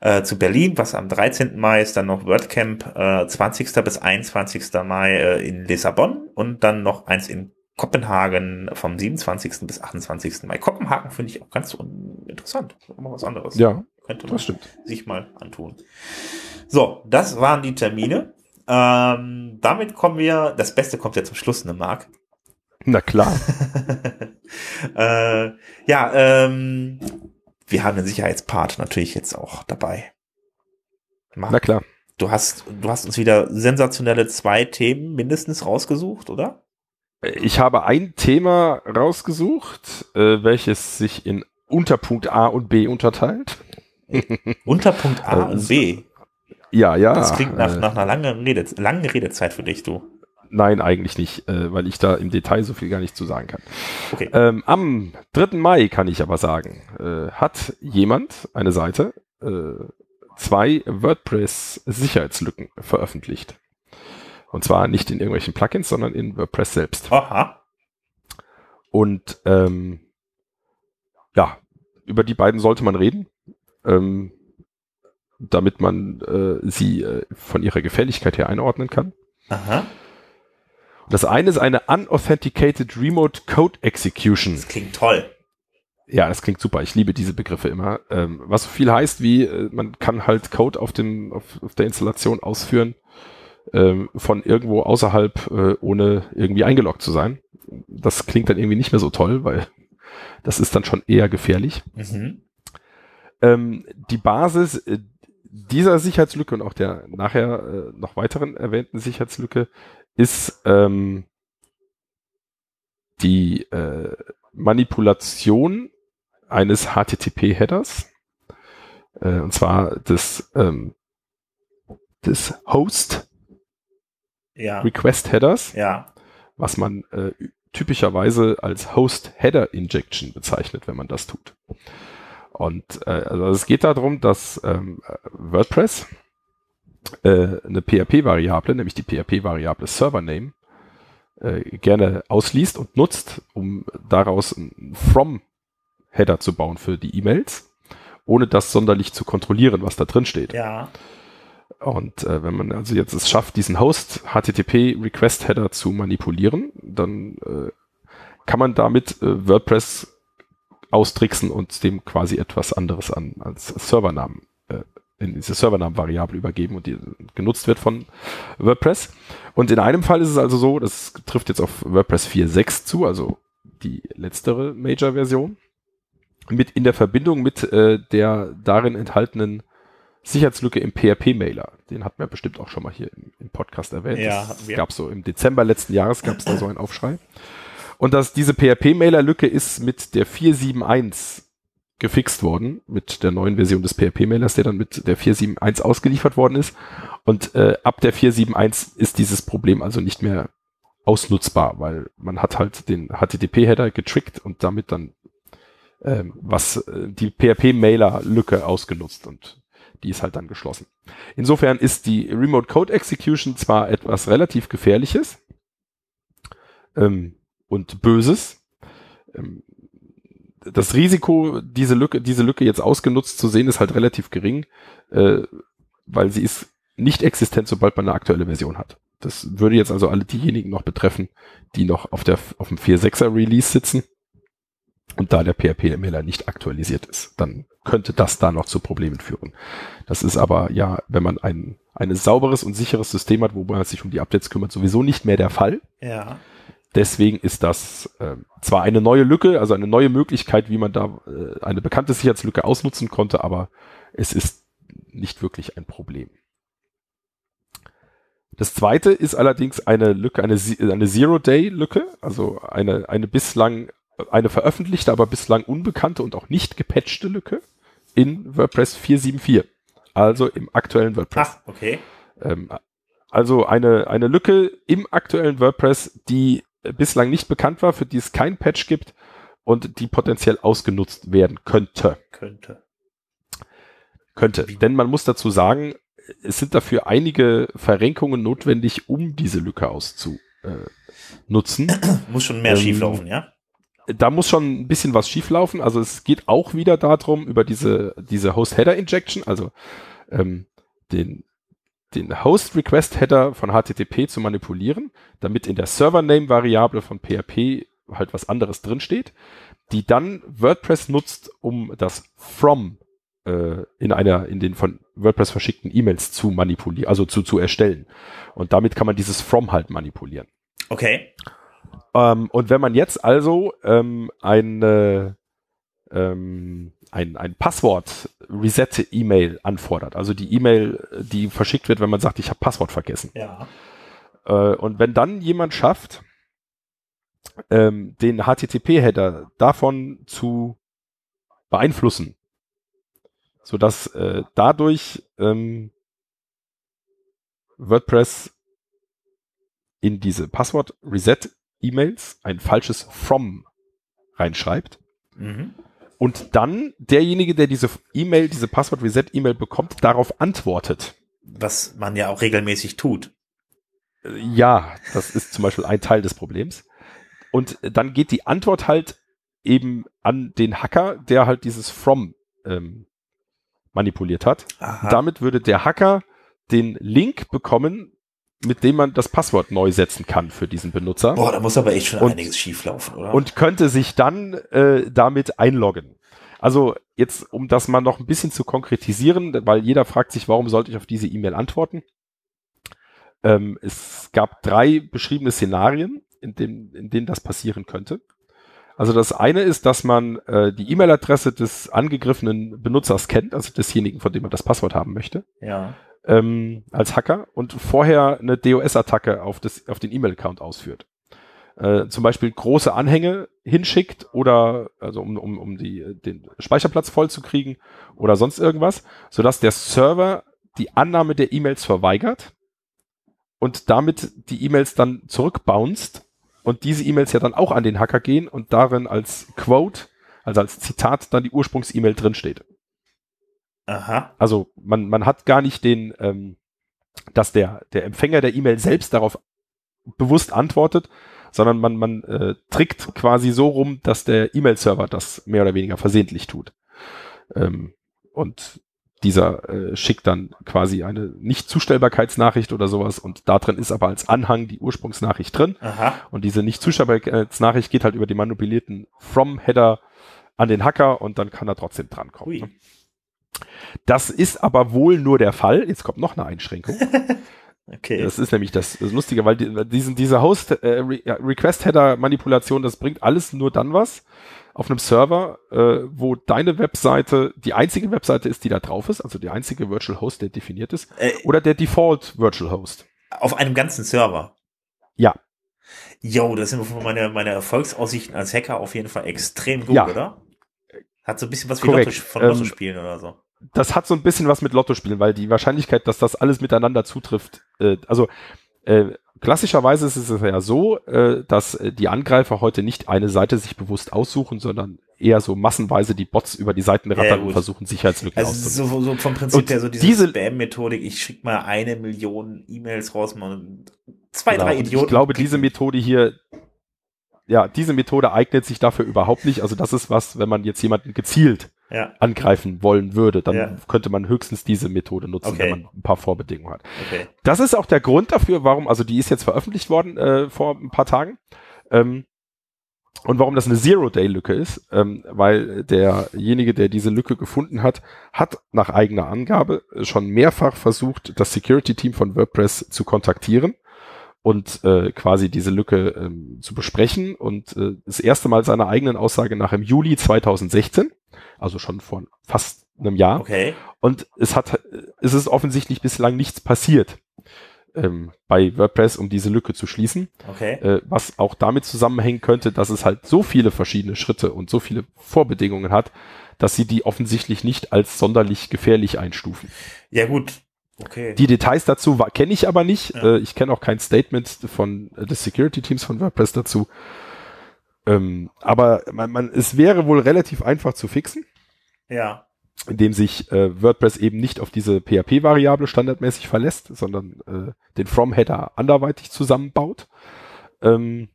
Äh, zu Berlin, was am 13. Mai ist dann noch WordCamp, äh, 20. bis 21. Mai äh, in Lissabon und dann noch eins in Kopenhagen vom 27. bis 28. Mai. Kopenhagen finde ich auch ganz interessant. Mal was anderes. Ja, Könnte man das stimmt. sich mal antun. So, das waren die Termine. Ähm, damit kommen wir, das Beste kommt ja zum Schluss, ne Marc? Na klar. <laughs> äh, ja, ähm, wir haben den Sicherheitspart natürlich jetzt auch dabei. Marc, Na klar. du hast, du hast uns wieder sensationelle zwei Themen mindestens rausgesucht, oder? Ich habe ein Thema rausgesucht, äh, welches sich in Unterpunkt A und B unterteilt. Unterpunkt A <laughs> und Also, B. Ja, ja. Das klingt nach, äh, nach einer langen, Rede, langen Redezeit für dich, du. Nein, eigentlich nicht, äh, weil ich da im Detail so viel gar nicht zu sagen kann. Okay. Ähm, am 3. Mai kann ich aber sagen, äh, hat jemand, eine Seite, äh, zwei WordPress-Sicherheitslücken veröffentlicht. Und zwar nicht in irgendwelchen Plugins, sondern in WordPress selbst. Aha. Und ähm, ja, über die beiden sollte man reden, ähm, damit man äh, sie äh, von ihrer Gefährlichkeit her einordnen kann. Aha. Das eine ist eine Unauthenticated Remote Code Execution. Das klingt toll. Ja, das klingt super. Ich liebe diese Begriffe immer. Ähm, was so viel heißt wie, äh, man kann halt Code auf, dem, auf, auf der Installation ausführen ähm, von irgendwo außerhalb, äh, ohne irgendwie eingeloggt zu sein. Das klingt dann irgendwie nicht mehr so toll, weil das ist dann schon eher gefährlich. Mhm. Ähm, die Basis äh, dieser Sicherheitslücke und auch der nachher äh, noch weiteren erwähnten Sicherheitslücke ist ähm, die äh, Manipulation eines HTTP-Headers, äh, und zwar des, ähm, des Ja. Host-Request-Headers, Ja. was man äh, typischerweise als Host-Header-Injection bezeichnet, wenn man das tut. Und äh, also es geht darum, dass ähm, WordPress äh, eine PHP-Variable, nämlich die PHP-Variable Servername, äh, gerne ausliest und nutzt, um daraus einen From-Header zu bauen für die E-Mails, ohne das sonderlich zu kontrollieren, was da drin steht. Ja. Und äh, wenn man also jetzt es schafft, diesen Host HTTP Request Header zu manipulieren, dann äh, kann man damit äh, WordPress austricksen und dem quasi etwas anderes an als Servernamen äh, in diese Servernamen-Variable übergeben und die genutzt wird von WordPress. Und in einem Fall ist es also so, das trifft jetzt auf WordPress 4.6 zu, also die letztere Major-Version, mit in der Verbindung mit äh, der darin enthaltenen Sicherheitslücke im PHP-Mailer. Den hat man bestimmt auch schon mal hier im, im Podcast erwähnt. Ja, das hatten wir. gab so im Dezember letzten Jahres gab es da so einen Aufschrei. Und dass diese PHP-Mailer-Lücke ist mit der 4.7.1 gefixt worden, mit der neuen Version des PHP-Mailers, der dann mit der 4.7.1 ausgeliefert worden ist. Und äh, ab der 4.7.1 ist dieses Problem also nicht mehr ausnutzbar, weil man hat halt den HTTP-Header getrickt und damit dann ähm, was äh, die PHP-Mailer-Lücke ausgenutzt und die ist halt dann geschlossen. Insofern ist die Remote Code Execution zwar etwas relativ Gefährliches ähm, und Böses. Ähm, das Risiko, diese Lücke, diese Lücke jetzt ausgenutzt zu sehen, ist halt relativ gering, äh, weil sie ist nicht existent, sobald man eine aktuelle Version hat. Das würde jetzt also alle diejenigen noch betreffen, die noch auf, der, auf dem 4.6er Release sitzen und da der PHP-Mailer nicht aktualisiert ist. Dann könnte das da noch zu Problemen führen. Das ist aber ja, wenn man ein, ein sauberes und sicheres System hat, wo man sich um die Updates kümmert, sowieso nicht mehr der Fall. Ja. Deswegen ist das äh, zwar eine neue Lücke, also eine neue Möglichkeit, wie man da äh, eine bekannte Sicherheitslücke ausnutzen konnte, aber es ist nicht wirklich ein Problem. Das zweite ist allerdings eine Lücke, eine, eine Zero-Day-Lücke, also eine, eine bislang, eine veröffentlichte, aber bislang unbekannte und auch nicht gepatchte Lücke in WordPress 4.7.4. Also im aktuellen WordPress. Ah, okay. Ähm, also eine, eine Lücke im aktuellen WordPress, die bislang nicht bekannt war, für die es kein Patch gibt und die potenziell ausgenutzt werden könnte. Könnte. Könnte. Denn man muss dazu sagen, es sind dafür einige Verrenkungen notwendig, um diese Lücke auszunutzen. <clears throat> Muss schon mehr Ähm, schieflaufen, ja? da muss schon ein bisschen was schieflaufen. Also es geht auch wieder darum, über diese, diese Host-Header-Injection, also ähm, den, den Host-Request-Header von HTTP zu manipulieren, damit in der Server-Name-Variable von PHP halt was anderes drinsteht, die dann WordPress nutzt, um das From äh, in einer, in den von WordPress verschickten E-Mails zu manipulieren, also zu, zu erstellen. Und damit kann man dieses From halt manipulieren. Okay. Ähm, und wenn man jetzt also ähm, eine, ähm, ein, ein Passwort-Reset-E-Mail anfordert, also die E-Mail, die verschickt wird, wenn man sagt, ich habe Passwort vergessen. Ja. Äh, und wenn dann jemand schafft, ähm, den HTTP-Header davon zu beeinflussen, sodass äh, dadurch ähm, WordPress in diese Passwort-Reset-E-Mails ein falsches From reinschreibt Mhm. Und dann derjenige, der diese E-Mail, diese Passwort-Reset-E-Mail bekommt, darauf antwortet. Was man ja auch regelmäßig tut. Äh, Ja, das ist zum Beispiel ein Teil des Problems. Und dann geht die Antwort halt eben an den Hacker, der halt dieses From ähm, manipuliert hat. Aha. Damit würde der Hacker den Link bekommen, mit dem man das Passwort neu setzen kann für diesen Benutzer Boah, da muss aber echt schon Und- einiges schieflaufen, oder? und könnte sich dann äh, damit einloggen. Also jetzt, um das mal noch ein bisschen zu konkretisieren, weil jeder fragt sich, warum sollte ich auf diese E-Mail antworten? Ähm, es gab drei beschriebene Szenarien, in, dem, in denen das passieren könnte. Also das eine ist, dass man äh, die E-Mail-Adresse des angegriffenen Benutzers kennt, also desjenigen, von dem man das Passwort haben möchte ja. Ähm, als Hacker und vorher eine DOS-Attacke auf, das, auf den E-Mail-Account ausführt. Äh, zum Beispiel große Anhänge hinschickt oder also um, um, um die, den Speicherplatz voll zu kriegen oder sonst irgendwas, sodass der Server die Annahme der E-Mails verweigert und damit die E-Mails dann zurückbounced und diese E-Mails ja dann auch an den Hacker gehen und darin als Quote, also als Zitat dann die Ursprungs-E-Mail drinsteht. Aha. Also man, man hat gar nicht den, ähm, dass der, der Empfänger der E-Mail selbst darauf bewusst antwortet, sondern man, man äh, trickt quasi so rum, dass der E-Mail-Server das mehr oder weniger versehentlich tut. Ähm, und dieser äh, schickt dann quasi eine Nicht-Zustellbarkeitsnachricht oder sowas und da drin ist aber als Anhang die Ursprungsnachricht drin. Aha. Und diese Nicht-Zustellbarkeitsnachricht geht halt über den manipulierten From-Header an den Hacker und dann kann er trotzdem drankommen. Ne? Das ist aber wohl nur der Fall. Jetzt kommt noch eine Einschränkung. <laughs> Okay. Das ist nämlich das, das Lustige, weil die, diesen, diese Host äh, Re ja, Request Header Manipulation, das bringt alles nur dann was auf einem Server, äh, wo deine Webseite die einzige Webseite ist, die da drauf ist, also die einzige Virtual Host, der definiert ist, äh, oder der Default Virtual Host. auf einem ganzen Server. Ja. Jo, das sind meine, meine Erfolgsaussichten als Hacker auf jeden Fall extrem gut, Ja. oder? Hat so ein bisschen was wie. Lotto, von Ähm, Lotto spielen oder so. Das hat so ein bisschen was mit Lotto spielen, weil die Wahrscheinlichkeit, dass das alles miteinander zutrifft, äh, also äh, klassischerweise ist es ja so, äh, dass äh, die Angreifer heute nicht eine Seite sich bewusst aussuchen, sondern eher so massenweise die Bots über die Seiten Ja, rattern und gut. versuchen Sicherheitslücken Also auszunutzen. so, so vom Prinzip Und her so diese, diese- Spam-Methodik, ich schick mal eine Million E-Mails raus, mal zwei, Genau, drei und Idioten. Ich glaube, diese Methode hier, ja, diese Methode eignet sich dafür überhaupt nicht. Also das ist was, wenn man jetzt jemanden gezielt Ja, angreifen wollen würde, dann Ja. könnte man höchstens diese Methode nutzen, Okay. wenn man ein paar Vorbedingungen hat. okay. Das ist auch der Grund dafür, warum, also die ist jetzt veröffentlicht worden äh, vor ein paar Tagen. Ähm, und warum das eine Zero-Day-Lücke ist, ähm, weil derjenige, der diese Lücke gefunden hat, hat nach eigener Angabe schon mehrfach versucht, das Security-Team von WordPress zu kontaktieren und äh, quasi diese Lücke ähm, zu besprechen. Und äh, das erste Mal seiner eigenen Aussage nach im Juli 2016, also schon vor fast einem Jahr. Okay. Und es hat, es ist offensichtlich bislang nichts passiert ähm, bei WordPress, um diese Lücke zu schließen, Okay. äh, was auch damit zusammenhängen könnte, dass es halt so viele verschiedene Schritte und so viele Vorbedingungen hat, dass sie die offensichtlich nicht als sonderlich gefährlich einstufen. Ja, gut. Okay. Die Details dazu kenne ich aber nicht. Ja. Äh, ich kenne auch kein Statement von äh, des Security Teams von WordPress dazu. Ähm, aber man, man, es wäre wohl relativ einfach zu fixen. ja. in dem sich äh, WordPress eben nicht auf diese PHP-Variable standardmäßig verlässt, sondern äh, den From-Header anderweitig zusammenbaut. Ähm,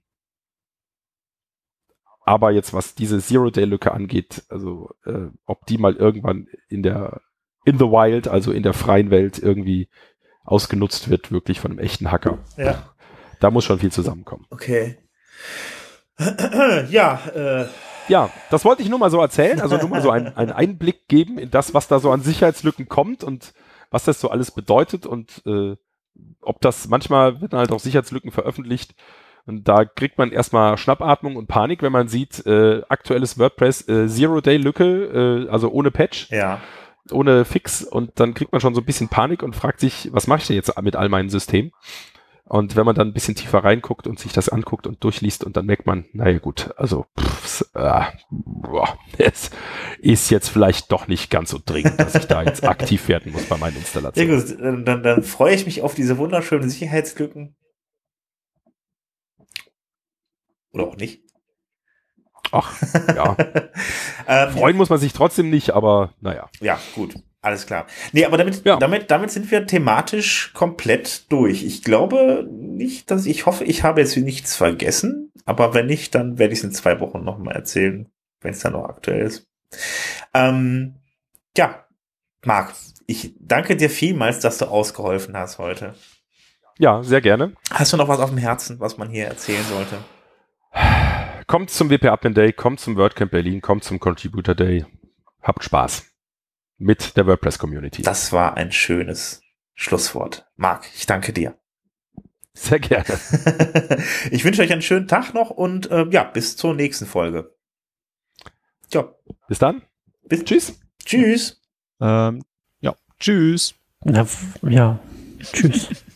aber jetzt, was diese Zero-Day-Lücke angeht, also äh, ob die mal irgendwann in der in the wild, also in der freien Welt irgendwie ausgenutzt wird, wirklich von einem echten Hacker. Ja. Da muss schon viel zusammenkommen. Okay. <clears throat> ja, äh, Ja, das wollte ich nur mal so erzählen, also nur mal so einen, <laughs> einen Einblick geben in das, was da so an Sicherheitslücken kommt und was das so alles bedeutet und äh, ob das manchmal werden halt auch Sicherheitslücken veröffentlicht und da kriegt man erstmal Schnappatmung und Panik, wenn man sieht, äh, aktuelles WordPress äh, Zero-Day-Lücke, äh, also ohne Patch, ja. Ohne Fix und dann kriegt man schon so ein bisschen Panik und fragt sich, was mache ich denn jetzt mit all meinen Systemen? Und wenn man dann ein bisschen tiefer reinguckt und sich das anguckt und durchliest und dann merkt man, naja gut, also pff, äh, boah, <laughs> es ist jetzt vielleicht doch nicht ganz so dringend, dass ich da jetzt aktiv werden muss bei meinen Installationen. gut, dann, dann, dann freue ich mich auf diese wunderschönen Sicherheitslücken. Oder auch nicht. Ach, ja, <laughs> ähm, freuen muss man sich trotzdem nicht, aber naja. Ja, gut. Alles klar. Nee, aber damit, Ja. damit, damit sind wir thematisch komplett durch. Ich glaube nicht, dass ich hoffe, ich habe jetzt nichts vergessen. Aber wenn nicht, dann werde ich es in zwei Wochen nochmal erzählen, wenn es dann noch aktuell ist. Ähm, ja, Marc, ich danke dir vielmals, dass du ausgeholfen hast heute. Ja, sehr gerne. Hast du noch was auf dem Herzen, was man hier erzählen sollte? Kommt zum WP Admin Day, kommt zum WordCamp Berlin, kommt zum Contributor Day. Habt Spaß mit der WordPress Community. Das war ein schönes Schlusswort. Marc, ich danke dir. Sehr gerne. <laughs> ich wünsche euch einen schönen Tag noch und äh, ja, bis zur nächsten Folge. Ja, Bis dann. bis Tschüss. Tschüss. Ähm, ja, tschüss. F- ja, tschüss. <laughs>